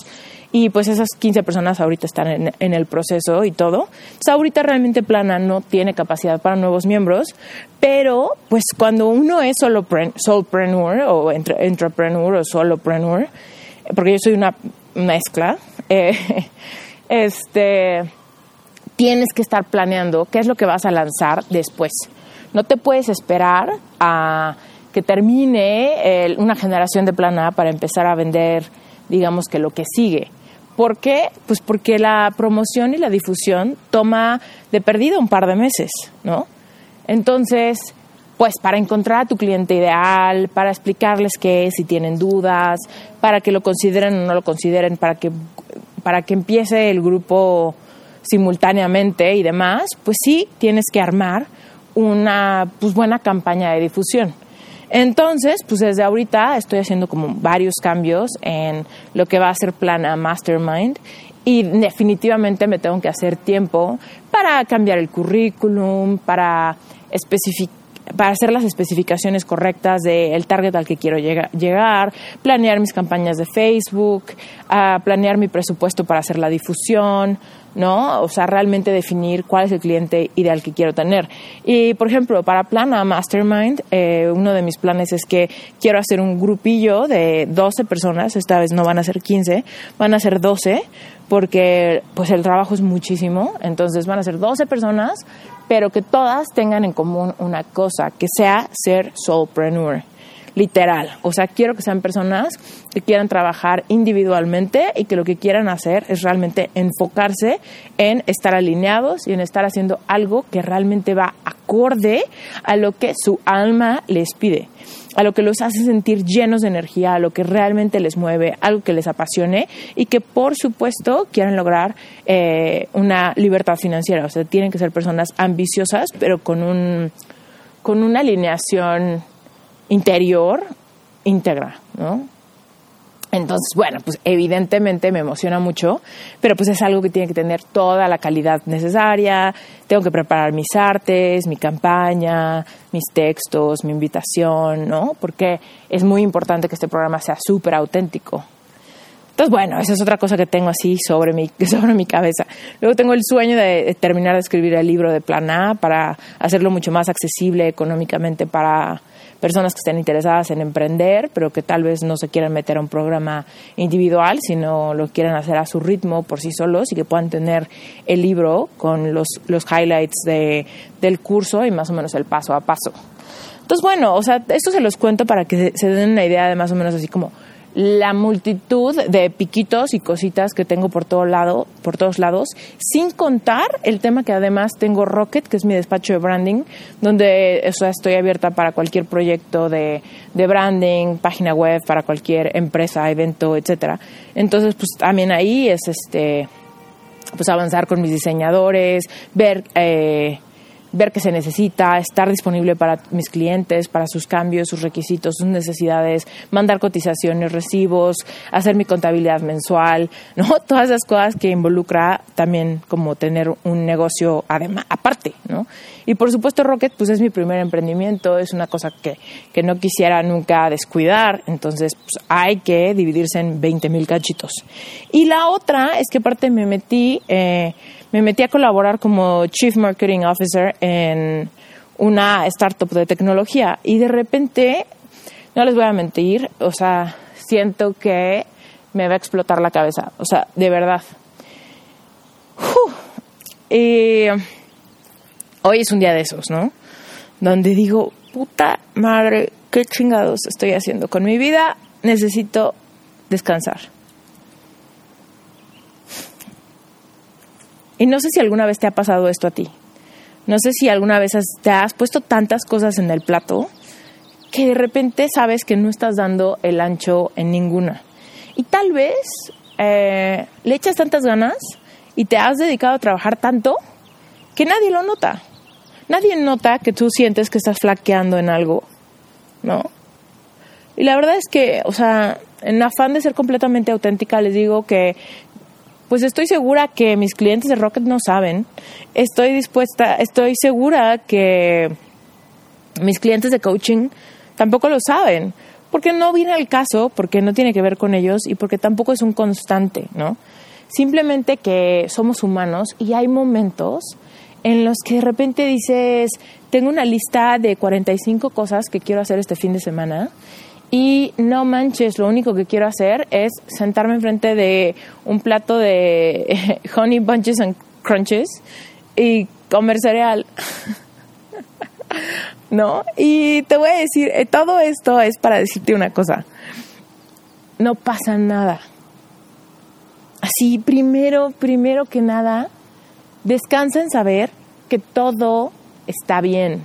y pues esas 15 personas ahorita están en, el proceso y todo. Entonces ahorita realmente Plana no tiene capacidad para nuevos miembros, pero pues cuando uno es solo solopreneur o entrepreneur o solopreneur, porque yo soy una mezcla, eh, este, tienes que estar planeando qué es lo que vas a lanzar después. No te puedes esperar a que termine una generación de Plana para empezar a vender, digamos que lo que sigue. ¿Por qué? Pues porque la promoción y la difusión toma de perdido un par de meses, ¿no? Entonces, pues para encontrar a tu cliente ideal, para explicarles qué es si tienen dudas, para que lo consideren o no lo consideren, para que, para que empiece el grupo simultáneamente y demás, pues sí tienes que armar una pues, buena campaña de difusión. Entonces, pues desde ahorita estoy haciendo como varios cambios en lo que va a ser Plana Mastermind y definitivamente me tengo que hacer tiempo para cambiar el currículum, para para hacer las especificaciones correctas del target al que quiero llegar, planear mis campañas de Facebook, planear mi presupuesto para hacer la difusión, ¿no? O sea, realmente definir cuál es el cliente ideal que quiero tener. Y, por ejemplo, para Plana Mastermind, eh, uno de mis planes es que quiero hacer un grupillo de 12 personas, esta vez no van a ser 15, van a ser 12, porque pues el trabajo es muchísimo, entonces van a ser 12 personas pero que todas tengan en común una cosa, que sea ser soulpreneur, literal. O sea, quiero que sean personas que quieran trabajar individualmente y que lo que quieran hacer es realmente enfocarse en estar alineados y en estar haciendo algo que realmente va acorde a lo que su alma les pide a lo que los hace sentir llenos de energía, a lo que realmente les mueve, algo que les apasione y que por supuesto quieran lograr eh, una libertad financiera. O sea, tienen que ser personas ambiciosas, pero con, un, con una alineación interior íntegra, ¿no? Entonces, bueno, pues evidentemente me emociona mucho, pero pues es algo que tiene que tener toda la calidad necesaria. Tengo que preparar mis artes, mi campaña, mis textos, mi invitación, ¿no? Porque es muy importante que este programa sea súper auténtico. Entonces, bueno, esa es otra cosa que tengo así sobre mi, sobre mi cabeza. Luego tengo el sueño de terminar de escribir el libro de Plan A para hacerlo mucho más accesible económicamente para personas que estén interesadas en emprender, pero que tal vez no se quieran meter a un programa individual, sino lo quieran hacer a su ritmo por sí solos y que puedan tener el libro con los, los highlights de, del curso y más o menos el paso a paso. Entonces, bueno, o sea, esto se los cuento para que se den una idea de más o menos así como la multitud de piquitos y cositas que tengo por todo lado, por todos lados, sin contar el tema que además tengo Rocket, que es mi despacho de branding, donde estoy abierta para cualquier proyecto de, de branding, página web, para cualquier empresa, evento, etcétera. Entonces, pues también ahí es este pues avanzar con mis diseñadores, ver eh, ver qué se necesita, estar disponible para mis clientes, para sus cambios, sus requisitos, sus necesidades, mandar cotizaciones, recibos, hacer mi contabilidad mensual, ¿no? Todas esas cosas que involucra también como tener un negocio además, aparte, ¿no? Y por supuesto Rocket pues es mi primer emprendimiento, es una cosa que, que no quisiera nunca descuidar, entonces pues hay que dividirse en 20 mil cachitos. Y la otra es que aparte me metí... Eh, me metí a colaborar como Chief Marketing Officer en una startup de tecnología y de repente, no les voy a mentir, o sea, siento que me va a explotar la cabeza, o sea, de verdad. Y hoy es un día de esos, ¿no? Donde digo, puta madre, qué chingados estoy haciendo con mi vida, necesito descansar. Y no sé si alguna vez te ha pasado esto a ti. No sé si alguna vez te has puesto tantas cosas en el plato que de repente sabes que no estás dando el ancho en ninguna. Y tal vez eh, le echas tantas ganas y te has dedicado a trabajar tanto que nadie lo nota. Nadie nota que tú sientes que estás flaqueando en algo, ¿no? Y la verdad es que, o sea, en afán de ser completamente auténtica, les digo que pues estoy segura que mis clientes de Rocket no saben. Estoy dispuesta, estoy segura que mis clientes de coaching tampoco lo saben, porque no viene al caso, porque no tiene que ver con ellos y porque tampoco es un constante, ¿no? Simplemente que somos humanos y hay momentos en los que de repente dices, tengo una lista de 45 cosas que quiero hacer este fin de semana y no manches, lo único que quiero hacer es sentarme enfrente de un plato de honey bunches and crunches y comer cereal. ¿No? Y te voy a decir, eh, todo esto es para decirte una cosa. No pasa nada. Así, primero, primero que nada, descansa en saber que todo está bien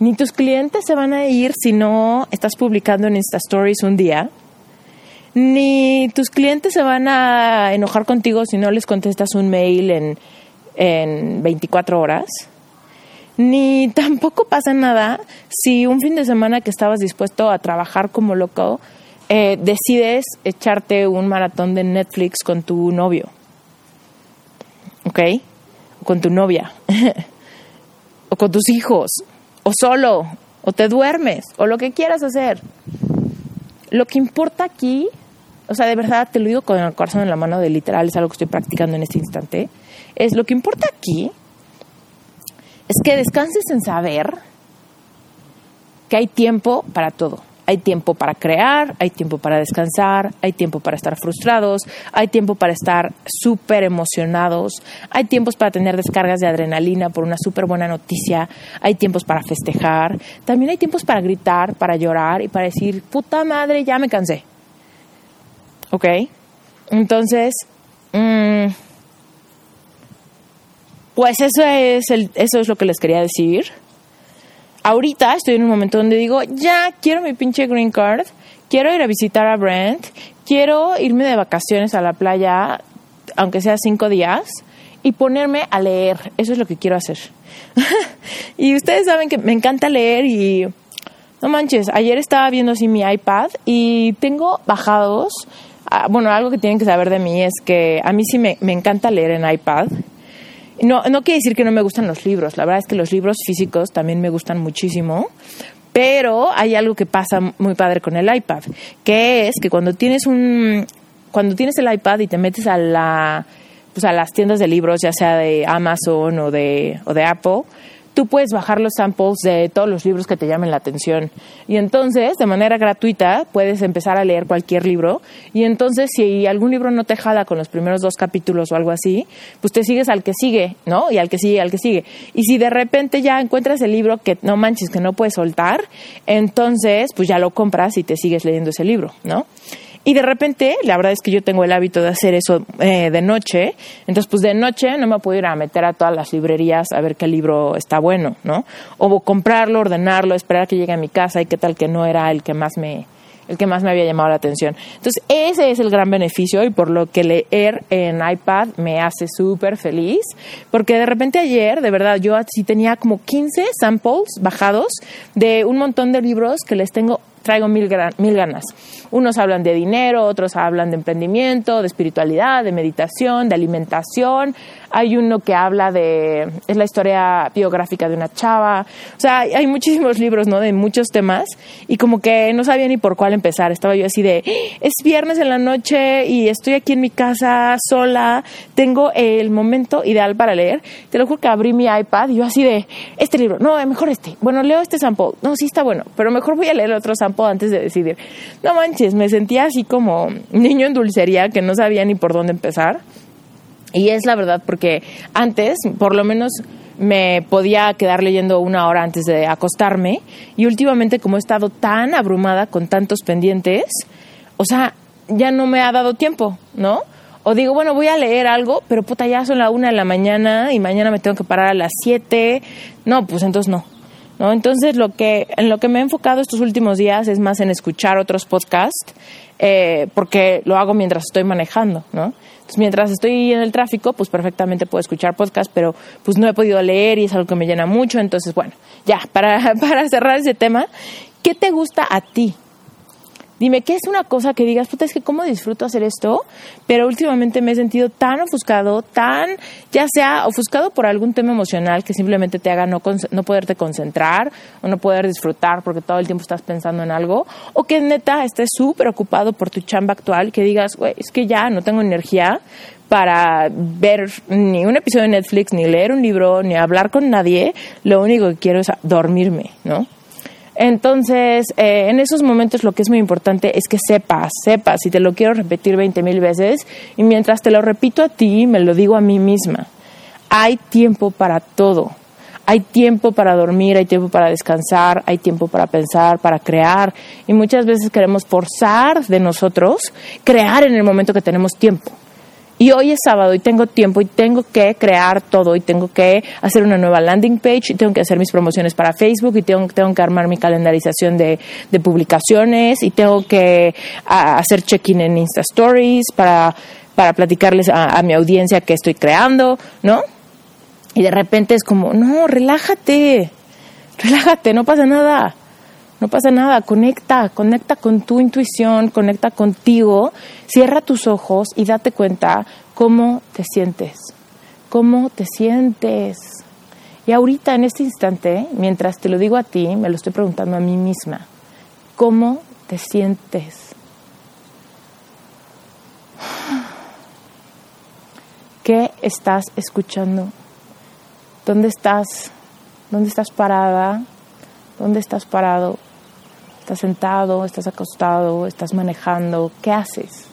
Ni tus clientes se van a ir si no estás publicando en Insta Stories un día. Ni tus clientes se van a enojar contigo si no les contestas un mail en, en 24 horas. Ni tampoco pasa nada si un fin de semana que estabas dispuesto a trabajar como loco, eh, decides echarte un maratón de Netflix con tu novio. ¿Ok? Con tu novia. o con tus hijos. O solo. O te duermes. O lo que quieras hacer. Lo que importa aquí, o sea, de verdad te lo digo con el corazón en la mano, de literal, es algo que estoy practicando en este instante, es lo que importa aquí es que descanses en saber que hay tiempo para todo. Hay tiempo para crear, hay tiempo para descansar, hay tiempo para estar frustrados, hay tiempo para estar súper emocionados, hay tiempos para tener descargas de adrenalina por una súper buena noticia, hay tiempos para festejar, también hay tiempos para gritar, para llorar y para decir, puta madre, ya me cansé. ¿Ok? Entonces, mmm, pues eso es, el, eso es lo que les quería decir. Ahorita estoy en un momento donde digo, ya quiero mi pinche green card, quiero ir a visitar a Brent, quiero irme de vacaciones a la playa, aunque sea cinco días, y ponerme a leer. Eso es lo que quiero hacer. y ustedes saben que me encanta leer y... No manches, ayer estaba viendo así mi iPad y tengo bajados. Ah, bueno, algo que tienen que saber de mí es que a mí sí me, me encanta leer en iPad no, no quiere decir que no me gustan los libros. La verdad es que los libros físicos también me gustan muchísimo. Pero hay algo que pasa muy padre con el iPad, que es que cuando tienes un cuando tienes el iPad y te metes a la pues a las tiendas de libros, ya sea de Amazon o de o de Apple, tú puedes bajar los samples de todos los libros que te llamen la atención. Y entonces, de manera gratuita, puedes empezar a leer cualquier libro. Y entonces, si algún libro no te jala con los primeros dos capítulos o algo así, pues te sigues al que sigue, ¿no? Y al que sigue, al que sigue. Y si de repente ya encuentras el libro que no manches, que no puedes soltar, entonces, pues ya lo compras y te sigues leyendo ese libro, ¿no? Y de repente, la verdad es que yo tengo el hábito de hacer eso eh, de noche, entonces pues de noche no me puedo ir a meter a todas las librerías a ver qué libro está bueno, ¿no? O comprarlo, ordenarlo, esperar que llegue a mi casa y qué tal que no era el que más me, el que más me había llamado la atención. Entonces, ese es el gran beneficio y por lo que leer en iPad me hace súper feliz, porque de repente ayer, de verdad, yo sí tenía como 15 samples bajados de un montón de libros que les tengo traigo mil, mil ganas. Unos hablan de dinero, otros hablan de emprendimiento, de espiritualidad, de meditación, de alimentación. Hay uno que habla de, es la historia biográfica de una chava. O sea, hay muchísimos libros, ¿no? De muchos temas y como que no sabía ni por cuál empezar. Estaba yo así de, es viernes en la noche y estoy aquí en mi casa sola, tengo el momento ideal para leer. Te lo juro que abrí mi iPad y yo así de, este libro, no, mejor este. Bueno, leo este sample. No, sí está bueno, pero mejor voy a leer otro sample antes de decidir. No manches, me sentía así como niño en dulcería que no sabía ni por dónde empezar. Y es la verdad porque antes, por lo menos me podía quedar leyendo una hora antes de acostarme y últimamente como he estado tan abrumada con tantos pendientes, o sea, ya no me ha dado tiempo, ¿no? O digo, bueno, voy a leer algo, pero puta, ya son la una de la mañana y mañana me tengo que parar a las siete. No, pues entonces no. ¿No? Entonces, lo que, en lo que me he enfocado estos últimos días es más en escuchar otros podcasts, eh, porque lo hago mientras estoy manejando, ¿no? mientras estoy en el tráfico, pues perfectamente puedo escuchar podcasts, pero pues no he podido leer y es algo que me llena mucho. Entonces, bueno, ya, para, para cerrar ese tema, ¿qué te gusta a ti? Dime, ¿qué es una cosa que digas, puta, es que cómo disfruto hacer esto? Pero últimamente me he sentido tan ofuscado, tan, ya sea ofuscado por algún tema emocional que simplemente te haga no, no poderte concentrar o no poder disfrutar porque todo el tiempo estás pensando en algo, o que neta estés súper ocupado por tu chamba actual, que digas, güey, es que ya no tengo energía para ver ni un episodio de Netflix, ni leer un libro, ni hablar con nadie, lo único que quiero es dormirme, ¿no? Entonces, eh, en esos momentos lo que es muy importante es que sepas, sepas, y te lo quiero repetir 20 mil veces, y mientras te lo repito a ti, me lo digo a mí misma. Hay tiempo para todo. Hay tiempo para dormir, hay tiempo para descansar, hay tiempo para pensar, para crear. Y muchas veces queremos forzar de nosotros crear en el momento que tenemos tiempo. Y hoy es sábado y tengo tiempo y tengo que crear todo y tengo que hacer una nueva landing page y tengo que hacer mis promociones para Facebook y tengo, tengo que armar mi calendarización de, de publicaciones y tengo que hacer check-in en Insta Stories para, para platicarles a, a mi audiencia que estoy creando, ¿no? Y de repente es como, no, relájate, relájate, no pasa nada. No pasa nada, conecta, conecta con tu intuición, conecta contigo, cierra tus ojos y date cuenta cómo te sientes, cómo te sientes. Y ahorita, en este instante, mientras te lo digo a ti, me lo estoy preguntando a mí misma, ¿cómo te sientes? ¿Qué estás escuchando? ¿Dónde estás? ¿Dónde estás parada? ¿Dónde estás parado? ¿Estás sentado? ¿Estás acostado? ¿Estás manejando? ¿Qué haces?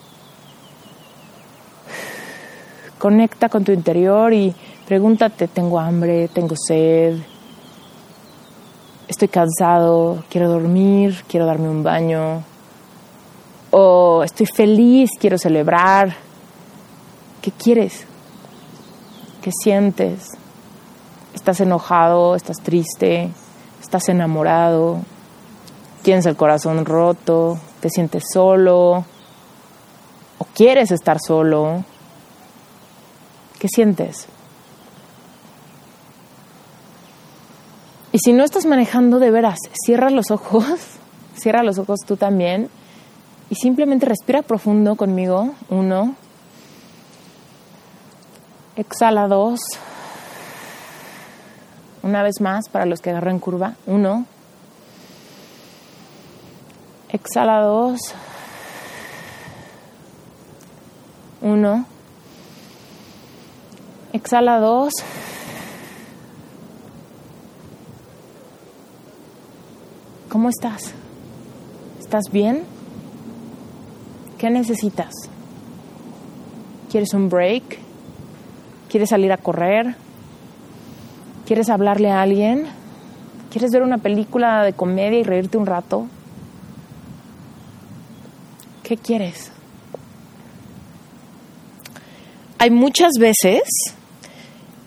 Conecta con tu interior y pregúntate, ¿tengo hambre? ¿Tengo sed? ¿Estoy cansado? ¿Quiero dormir? ¿Quiero darme un baño? ¿O estoy feliz? ¿Quiero celebrar? ¿Qué quieres? ¿Qué sientes? ¿Estás enojado? ¿Estás triste? ¿Estás enamorado? Tienes el corazón roto, te sientes solo o quieres estar solo, ¿qué sientes? Y si no estás manejando de veras, cierra los ojos, cierra los ojos tú también y simplemente respira profundo conmigo. Uno. Exhala dos. Una vez más para los que agarran curva. Uno. Exhala dos. Uno. Exhala dos. ¿Cómo estás? ¿Estás bien? ¿Qué necesitas? ¿Quieres un break? ¿Quieres salir a correr? ¿Quieres hablarle a alguien? ¿Quieres ver una película de comedia y reírte un rato? ¿Qué quieres? Hay muchas veces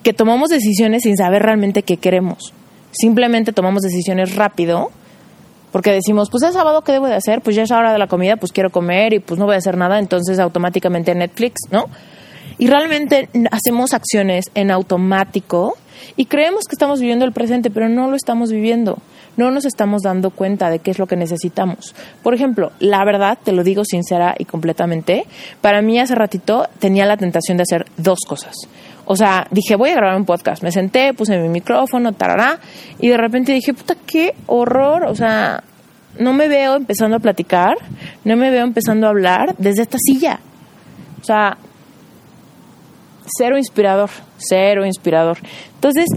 que tomamos decisiones sin saber realmente qué queremos. Simplemente tomamos decisiones rápido porque decimos, pues es sábado, ¿qué debo de hacer? Pues ya es hora de la comida, pues quiero comer y pues no voy a hacer nada, entonces automáticamente Netflix, ¿no? Y realmente hacemos acciones en automático y creemos que estamos viviendo el presente, pero no lo estamos viviendo no nos estamos dando cuenta de qué es lo que necesitamos. Por ejemplo, la verdad, te lo digo sincera y completamente, para mí hace ratito tenía la tentación de hacer dos cosas. O sea, dije, voy a grabar un podcast. Me senté, puse mi micrófono, tarará, y de repente dije, puta, qué horror. O sea, no me veo empezando a platicar, no me veo empezando a hablar desde esta silla. O sea, cero inspirador, cero inspirador. Entonces,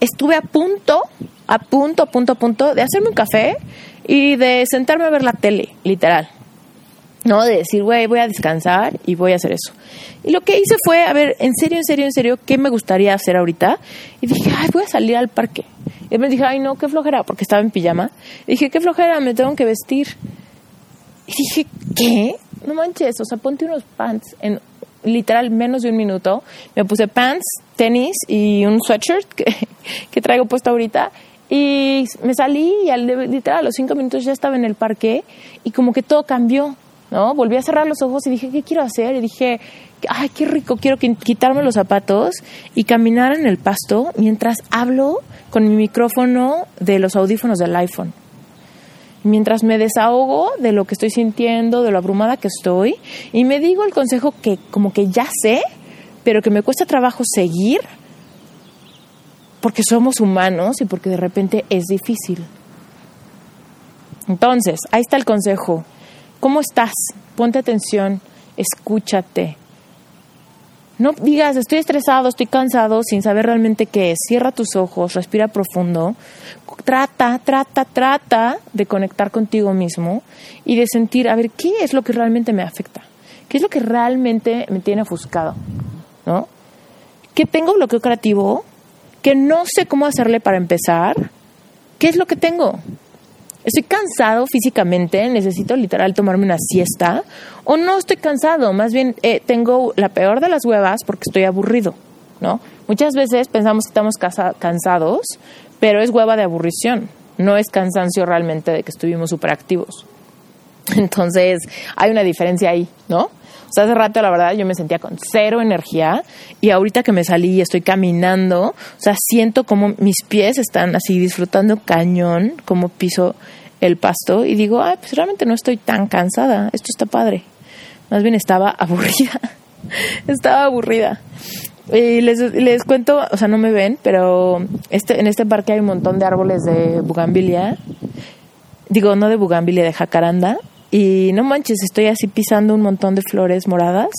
estuve a punto a punto, a punto, a punto de hacerme un café y de sentarme a ver la tele, literal. ¿no? De decir, güey, voy a descansar y voy a hacer eso. Y lo que hice fue, a ver, en serio, en serio, en serio, ¿qué me gustaría hacer ahorita? Y dije, ay, voy a salir al parque. Y me dije, ay, no, qué flojera, porque estaba en pijama. Dije, qué flojera, me tengo que vestir. Y dije, ¿qué? No manches, o sea, ponte unos pants en literal menos de un minuto. Me puse pants, tenis y un sweatshirt que, que traigo puesto ahorita y me salí y al, literal a los cinco minutos ya estaba en el parque y como que todo cambió, ¿no? Volví a cerrar los ojos y dije, ¿qué quiero hacer? Y dije, ay, qué rico, quiero quitarme los zapatos y caminar en el pasto mientras hablo con mi micrófono de los audífonos del iPhone. Mientras me desahogo de lo que estoy sintiendo, de lo abrumada que estoy, y me digo el consejo que como que ya sé, pero que me cuesta trabajo seguir, porque somos humanos y porque de repente es difícil. Entonces, ahí está el consejo. ¿Cómo estás? Ponte atención, escúchate. No digas, estoy estresado, estoy cansado, sin saber realmente qué es. Cierra tus ojos, respira profundo. Trata, trata, trata de conectar contigo mismo y de sentir, a ver, ¿qué es lo que realmente me afecta? ¿Qué es lo que realmente me tiene ofuscado? ¿No? ¿Que tengo bloqueo creativo? que no sé cómo hacerle para empezar, ¿qué es lo que tengo? Estoy cansado físicamente, necesito literal tomarme una siesta, o no estoy cansado, más bien eh, tengo la peor de las huevas porque estoy aburrido, ¿no? Muchas veces pensamos que estamos cansados, pero es hueva de aburrición, no es cansancio realmente de que estuvimos súper activos. Entonces, hay una diferencia ahí, ¿no? Sea, hace rato, la verdad, yo me sentía con cero energía y ahorita que me salí y estoy caminando, o sea, siento como mis pies están así disfrutando cañón, como piso el pasto y digo, ay, pues realmente no estoy tan cansada, esto está padre. Más bien estaba aburrida, estaba aburrida. Y les, les cuento, o sea, no me ven, pero este, en este parque hay un montón de árboles de bugambilia. Digo, no de bugambilia, de jacaranda. Y no manches, estoy así pisando un montón de flores moradas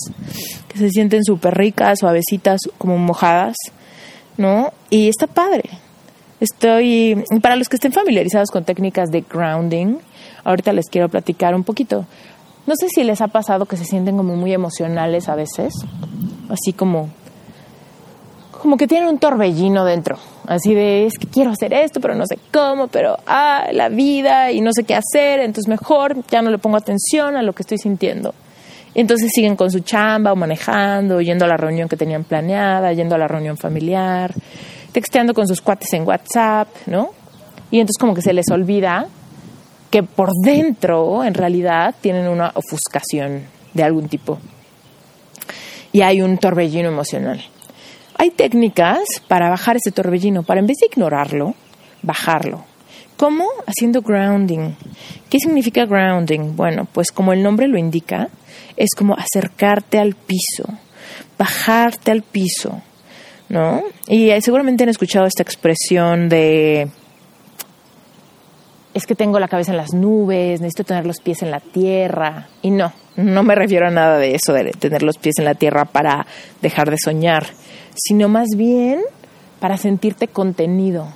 que se sienten súper ricas, suavecitas, como mojadas, ¿no? Y está padre. Estoy, para los que estén familiarizados con técnicas de grounding, ahorita les quiero platicar un poquito. No sé si les ha pasado que se sienten como muy emocionales a veces, así como como que tienen un torbellino dentro, así de es que quiero hacer esto, pero no sé cómo, pero ah, la vida y no sé qué hacer, entonces mejor ya no le pongo atención a lo que estoy sintiendo. Entonces siguen con su chamba o manejando, yendo a la reunión que tenían planeada, yendo a la reunión familiar, texteando con sus cuates en WhatsApp, ¿no? Y entonces como que se les olvida que por dentro, en realidad, tienen una ofuscación de algún tipo. Y hay un torbellino emocional. Hay técnicas para bajar ese torbellino, para en vez de ignorarlo, bajarlo. ¿Cómo? Haciendo grounding. ¿Qué significa grounding? Bueno, pues como el nombre lo indica, es como acercarte al piso, bajarte al piso, ¿no? Y eh, seguramente han escuchado esta expresión de es que tengo la cabeza en las nubes, necesito tener los pies en la tierra. Y no, no me refiero a nada de eso, de tener los pies en la tierra para dejar de soñar sino más bien para sentirte contenido.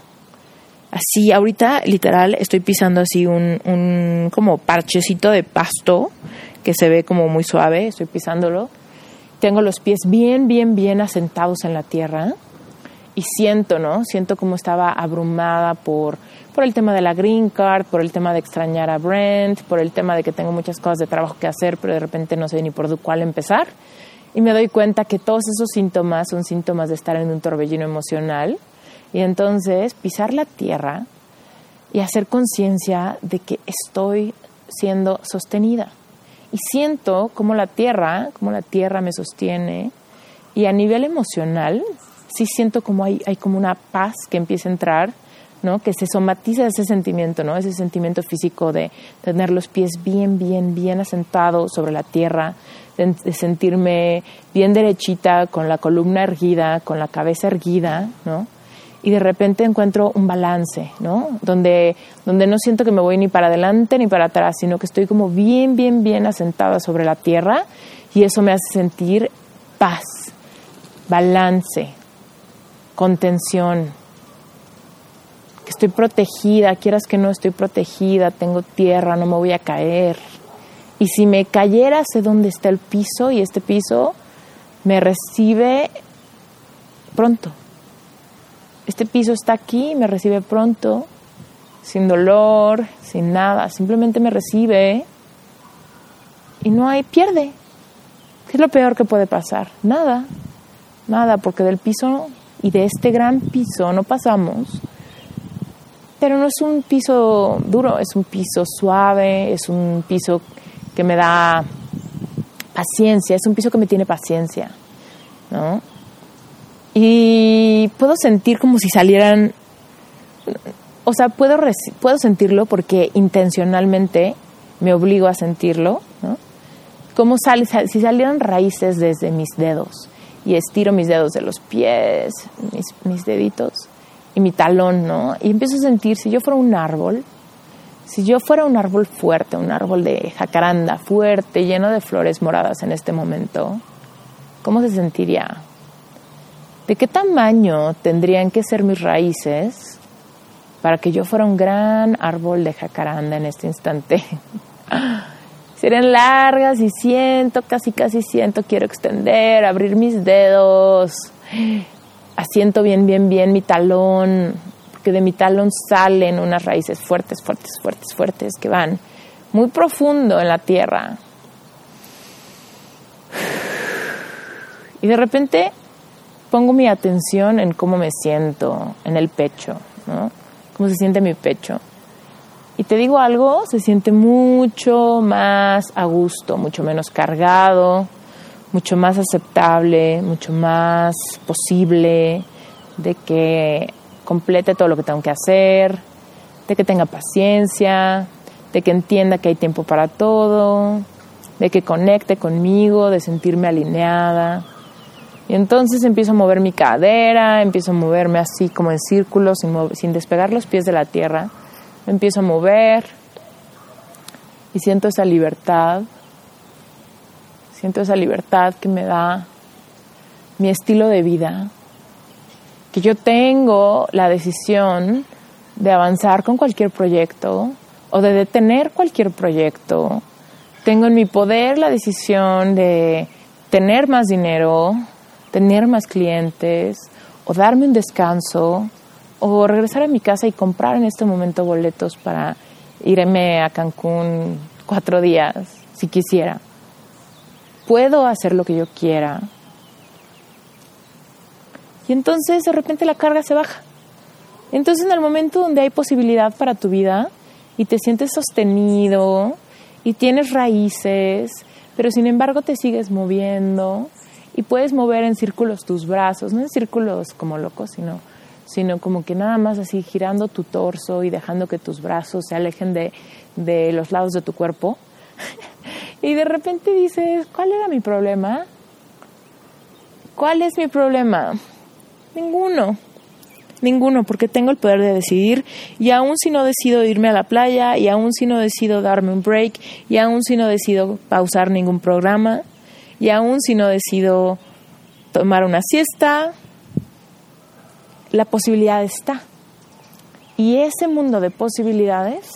Así, ahorita literal estoy pisando así un, un como parchecito de pasto que se ve como muy suave, estoy pisándolo. Tengo los pies bien, bien, bien asentados en la tierra y siento, ¿no? Siento como estaba abrumada por, por el tema de la green card, por el tema de extrañar a Brent, por el tema de que tengo muchas cosas de trabajo que hacer, pero de repente no sé ni por cuál empezar y me doy cuenta que todos esos síntomas son síntomas de estar en un torbellino emocional y entonces pisar la tierra y hacer conciencia de que estoy siendo sostenida. Y siento como la tierra, como la tierra me sostiene y a nivel emocional sí siento como hay, hay como una paz que empieza a entrar, ¿no? Que se somatiza ese sentimiento, ¿no? Ese sentimiento físico de tener los pies bien, bien, bien asentados sobre la tierra, de, sentirme bien derechita, con la columna erguida, con la cabeza erguida. Y de repente encuentro un balance, ¿no? Donde no siento que me voy ni para adelante ni para atrás, sino que estoy como bien, bien, bien asentada sobre la tierra y eso me hace sentir paz, balance, contención, estoy protegida, quieras que no estoy protegida, tengo tierra, no me voy a caer, y si me cayera, sé dónde está el piso y este piso me recibe pronto. Este piso está aquí, me recibe pronto, sin dolor, sin nada, simplemente me recibe y no hay pierde. ¿Qué es lo peor que puede pasar? Nada, nada, porque del piso y de este gran piso no pasamos. Pero no es un piso duro, es un piso suave, es un piso que me da paciencia, es un piso que me tiene paciencia, ¿no? Y puedo sentir como si salieran, o sea, puedo, puedo sentirlo porque intencionalmente me obligo a sentirlo, ¿no? Como sale, si salieran raíces desde mis dedos y estiro mis dedos de los pies, mis, mis deditos y mi talón, ¿no? Y empiezo a sentir, si yo fuera un árbol, si yo fuera un árbol fuerte, un árbol de jacaranda fuerte, lleno de flores moradas en este momento, ¿cómo se sentiría? ¿De qué tamaño tendrían que ser mis raíces para que yo fuera un gran árbol de jacaranda en este instante? Serían largas y siento, casi casi siento, quiero extender, abrir mis dedos, asiento bien, bien, bien mi talón, porque de mi talón salen unas raíces fuertes, fuertes, fuertes, fuertes que van muy profundo en la tierra. Y de repente pongo mi atención en cómo me siento, en el pecho, ¿no? Cómo se siente mi pecho. Y te digo algo, se siente mucho más a gusto, mucho menos cargado, mucho más aceptable, mucho más posible de que complete todo lo que tengo que hacer, de que tenga paciencia, de que entienda que hay tiempo para todo, de que conecte conmigo, de sentirme alineada. Y entonces empiezo a mover mi cadera, empiezo a moverme así como en círculos, sin, sin despegar los pies de la tierra empiezo a mover y siento esa libertad, siento esa libertad que me da mi estilo de vida, que yo tengo la decisión de avanzar con cualquier proyecto o de detener cualquier proyecto. Tengo en mi poder la decisión de tener más dinero, tener más clientes o darme un descanso o regresar a mi casa y comprar en este momento boletos para irme a Cancún cuatro días, si quisiera. Puedo hacer lo que yo quiera. Y entonces de repente la carga se baja. Entonces en el momento donde hay posibilidad para tu vida y te sientes sostenido y tienes raíces, pero sin embargo te sigues moviendo y puedes mover en círculos tus brazos, no en círculos como locos, sino sino como que nada más así girando tu torso y dejando que tus brazos se alejen de, de los lados de tu cuerpo. Y de repente dices, ¿cuál era mi problema? ¿Cuál es mi problema? Ninguno. Ninguno, porque tengo el poder de decidir y aún si no decido irme a la playa y aún si no decido darme un break y aún si no decido pausar ningún programa y aún si no decido tomar una siesta la posibilidad está. Y ese mundo de posibilidades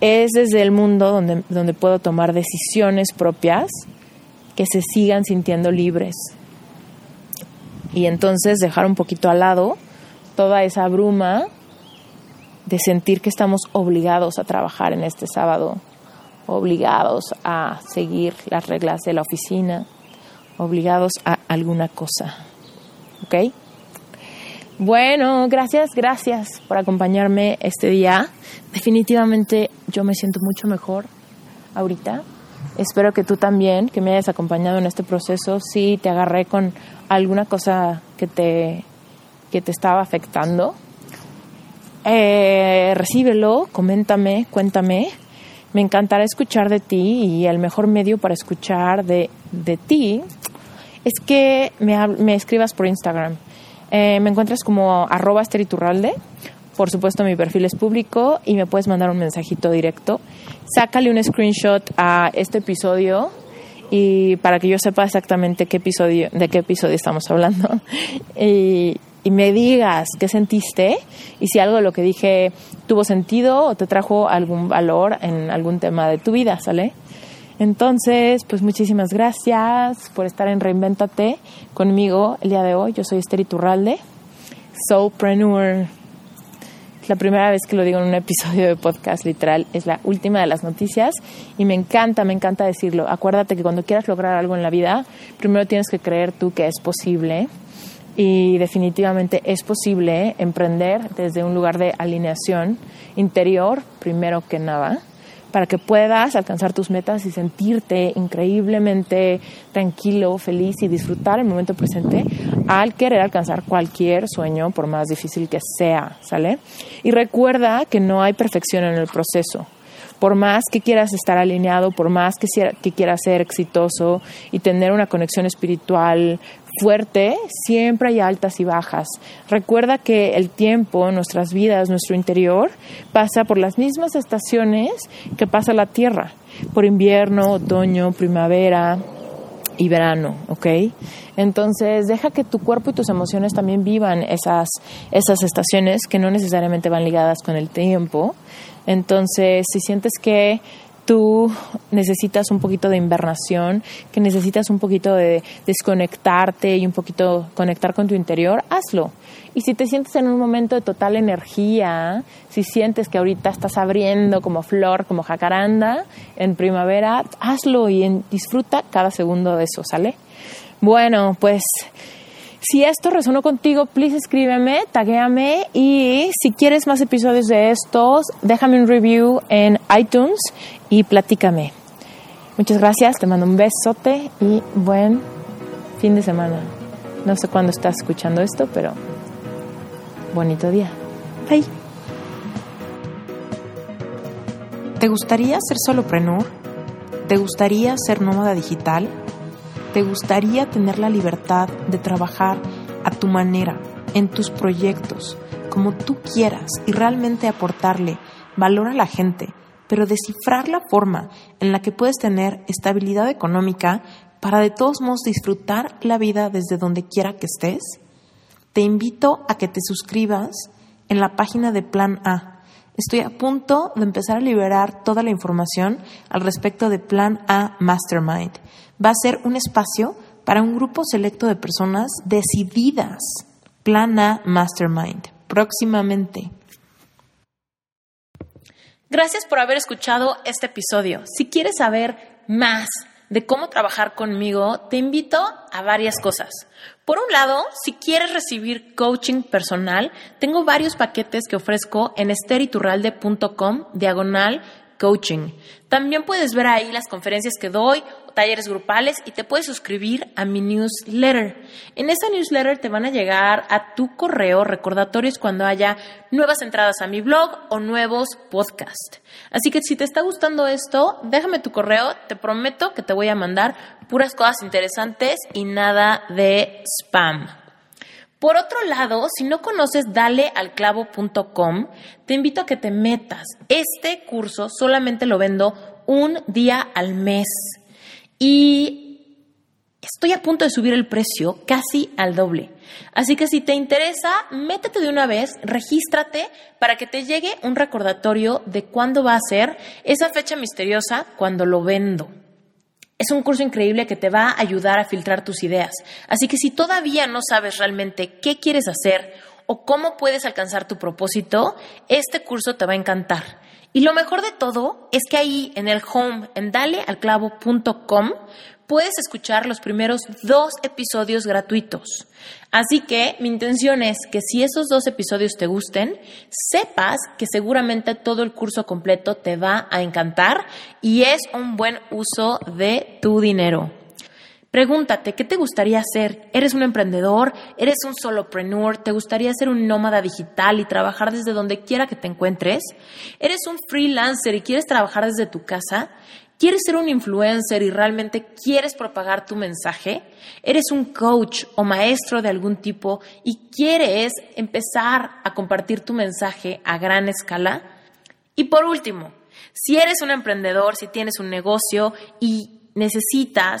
es desde el mundo donde, donde puedo tomar decisiones propias que se sigan sintiendo libres. Y entonces dejar un poquito al lado toda esa bruma de sentir que estamos obligados a trabajar en este sábado, obligados a seguir las reglas de la oficina, obligados a alguna cosa. ¿Ok? Bueno, gracias, gracias por acompañarme este día. Definitivamente yo me siento mucho mejor ahorita. Espero que tú también, que me hayas acompañado en este proceso, si te agarré con alguna cosa que te, que te estaba afectando. Eh, recíbelo, coméntame, cuéntame. Me encantará escuchar de ti y el mejor medio para escuchar de, de ti es que me, me escribas por Instagram eh, me encuentras como arroba. Por supuesto, mi perfil es público y me puedes mandar un mensajito directo. Sácale un screenshot a este episodio y para que yo sepa exactamente qué episodio, de qué episodio estamos hablando. y, y me digas qué sentiste y si algo de lo que dije tuvo sentido o te trajo algún valor en algún tema de tu vida, ¿sale? Entonces, pues muchísimas gracias por estar en Reinventate conmigo el día de hoy. Yo soy Esther Iturralde, Soulpreneur. Es la primera vez que lo digo en un episodio de podcast, literal. Es la última de las noticias y me encanta, me encanta decirlo. Acuérdate que cuando quieras lograr algo en la vida, primero tienes que creer tú que es posible. Y definitivamente es posible emprender desde un lugar de alineación interior, primero que nada para que puedas alcanzar tus metas y sentirte increíblemente tranquilo, feliz y disfrutar el momento presente al querer alcanzar cualquier sueño, por más difícil que sea, ¿sale? Y recuerda que no hay perfección en el proceso por más que quieras estar alineado, por más que, quieras ser exitoso y tener una conexión espiritual fuerte, siempre hay altas y bajas. Recuerda que el tiempo, nuestras vidas, nuestro interior, pasa por las mismas estaciones que pasa la Tierra, por invierno, otoño, primavera, y verano, ¿ok? Entonces, deja que tu cuerpo y tus emociones también vivan esas, esas estaciones que no necesariamente van ligadas con el tiempo. Entonces, si sientes que tú necesitas un poquito de invernación, que necesitas un poquito de desconectarte y un poquito conectar con tu interior, hazlo. Y si te sientes en un momento de total energía, si sientes que ahorita estás abriendo como flor, como jacaranda en primavera, hazlo y disfruta cada segundo de eso, ¿sale? Bueno, pues si esto resonó contigo, please escríbeme, taguéame y si quieres más episodios de estos, déjame un review en iTunes y platícame. Muchas gracias, te mando un besote y buen fin de semana. No sé cuándo estás escuchando esto, pero bonito día. Bye. ¿Te gustaría ser solopreneur? ¿Te gustaría ser nómada digital? ¿Te gustaría tener la libertad de trabajar a tu manera, en tus proyectos, como tú quieras y realmente aportarle valor a la gente, pero descifrar la forma en la que puedes tener estabilidad económica para de todos modos disfrutar la vida desde donde quiera que estés? Te invito a que te suscribas en la página de Plan A. Estoy a punto de empezar a liberar toda la información al respecto de Plan A Mastermind va a ser un espacio para un grupo selecto de personas decididas. Plana Mastermind, próximamente. Gracias por haber escuchado este episodio. Si quieres saber más de cómo trabajar conmigo, te invito a varias cosas. Por un lado, si quieres recibir coaching personal, tengo varios paquetes que ofrezco en esteriturralde.com diagonal coaching. También puedes ver ahí las conferencias que doy talleres grupales y te puedes suscribir a mi newsletter. En esa newsletter te van a llegar a tu correo recordatorios cuando haya nuevas entradas a mi blog o nuevos podcasts. Así que si te está gustando esto, déjame tu correo, te prometo que te voy a mandar puras cosas interesantes y nada de spam. Por otro lado, si no conoces dalealclavo.com, te invito a que te metas. Este curso solamente lo vendo un día al mes. Y estoy a punto de subir el precio casi al doble. Así que si te interesa, métete de una vez, regístrate para que te llegue un recordatorio de cuándo va a ser esa fecha misteriosa cuando lo vendo. Es un curso increíble que te va a ayudar a filtrar tus ideas. Así que si todavía no sabes realmente qué quieres hacer o cómo puedes alcanzar tu propósito, este curso te va a encantar. Y lo mejor de todo es que ahí en el home, en dalealclavo.com, puedes escuchar los primeros dos episodios gratuitos. Así que mi intención es que si esos dos episodios te gusten, sepas que seguramente todo el curso completo te va a encantar y es un buen uso de tu dinero. Pregúntate, ¿qué te gustaría hacer? ¿Eres un emprendedor? ¿Eres un solopreneur? ¿Te gustaría ser un nómada digital y trabajar desde donde quiera que te encuentres? ¿Eres un freelancer y quieres trabajar desde tu casa? ¿Quieres ser un influencer y realmente quieres propagar tu mensaje? ¿Eres un coach o maestro de algún tipo y quieres empezar a compartir tu mensaje a gran escala? Y por último, si eres un emprendedor, si tienes un negocio y necesitas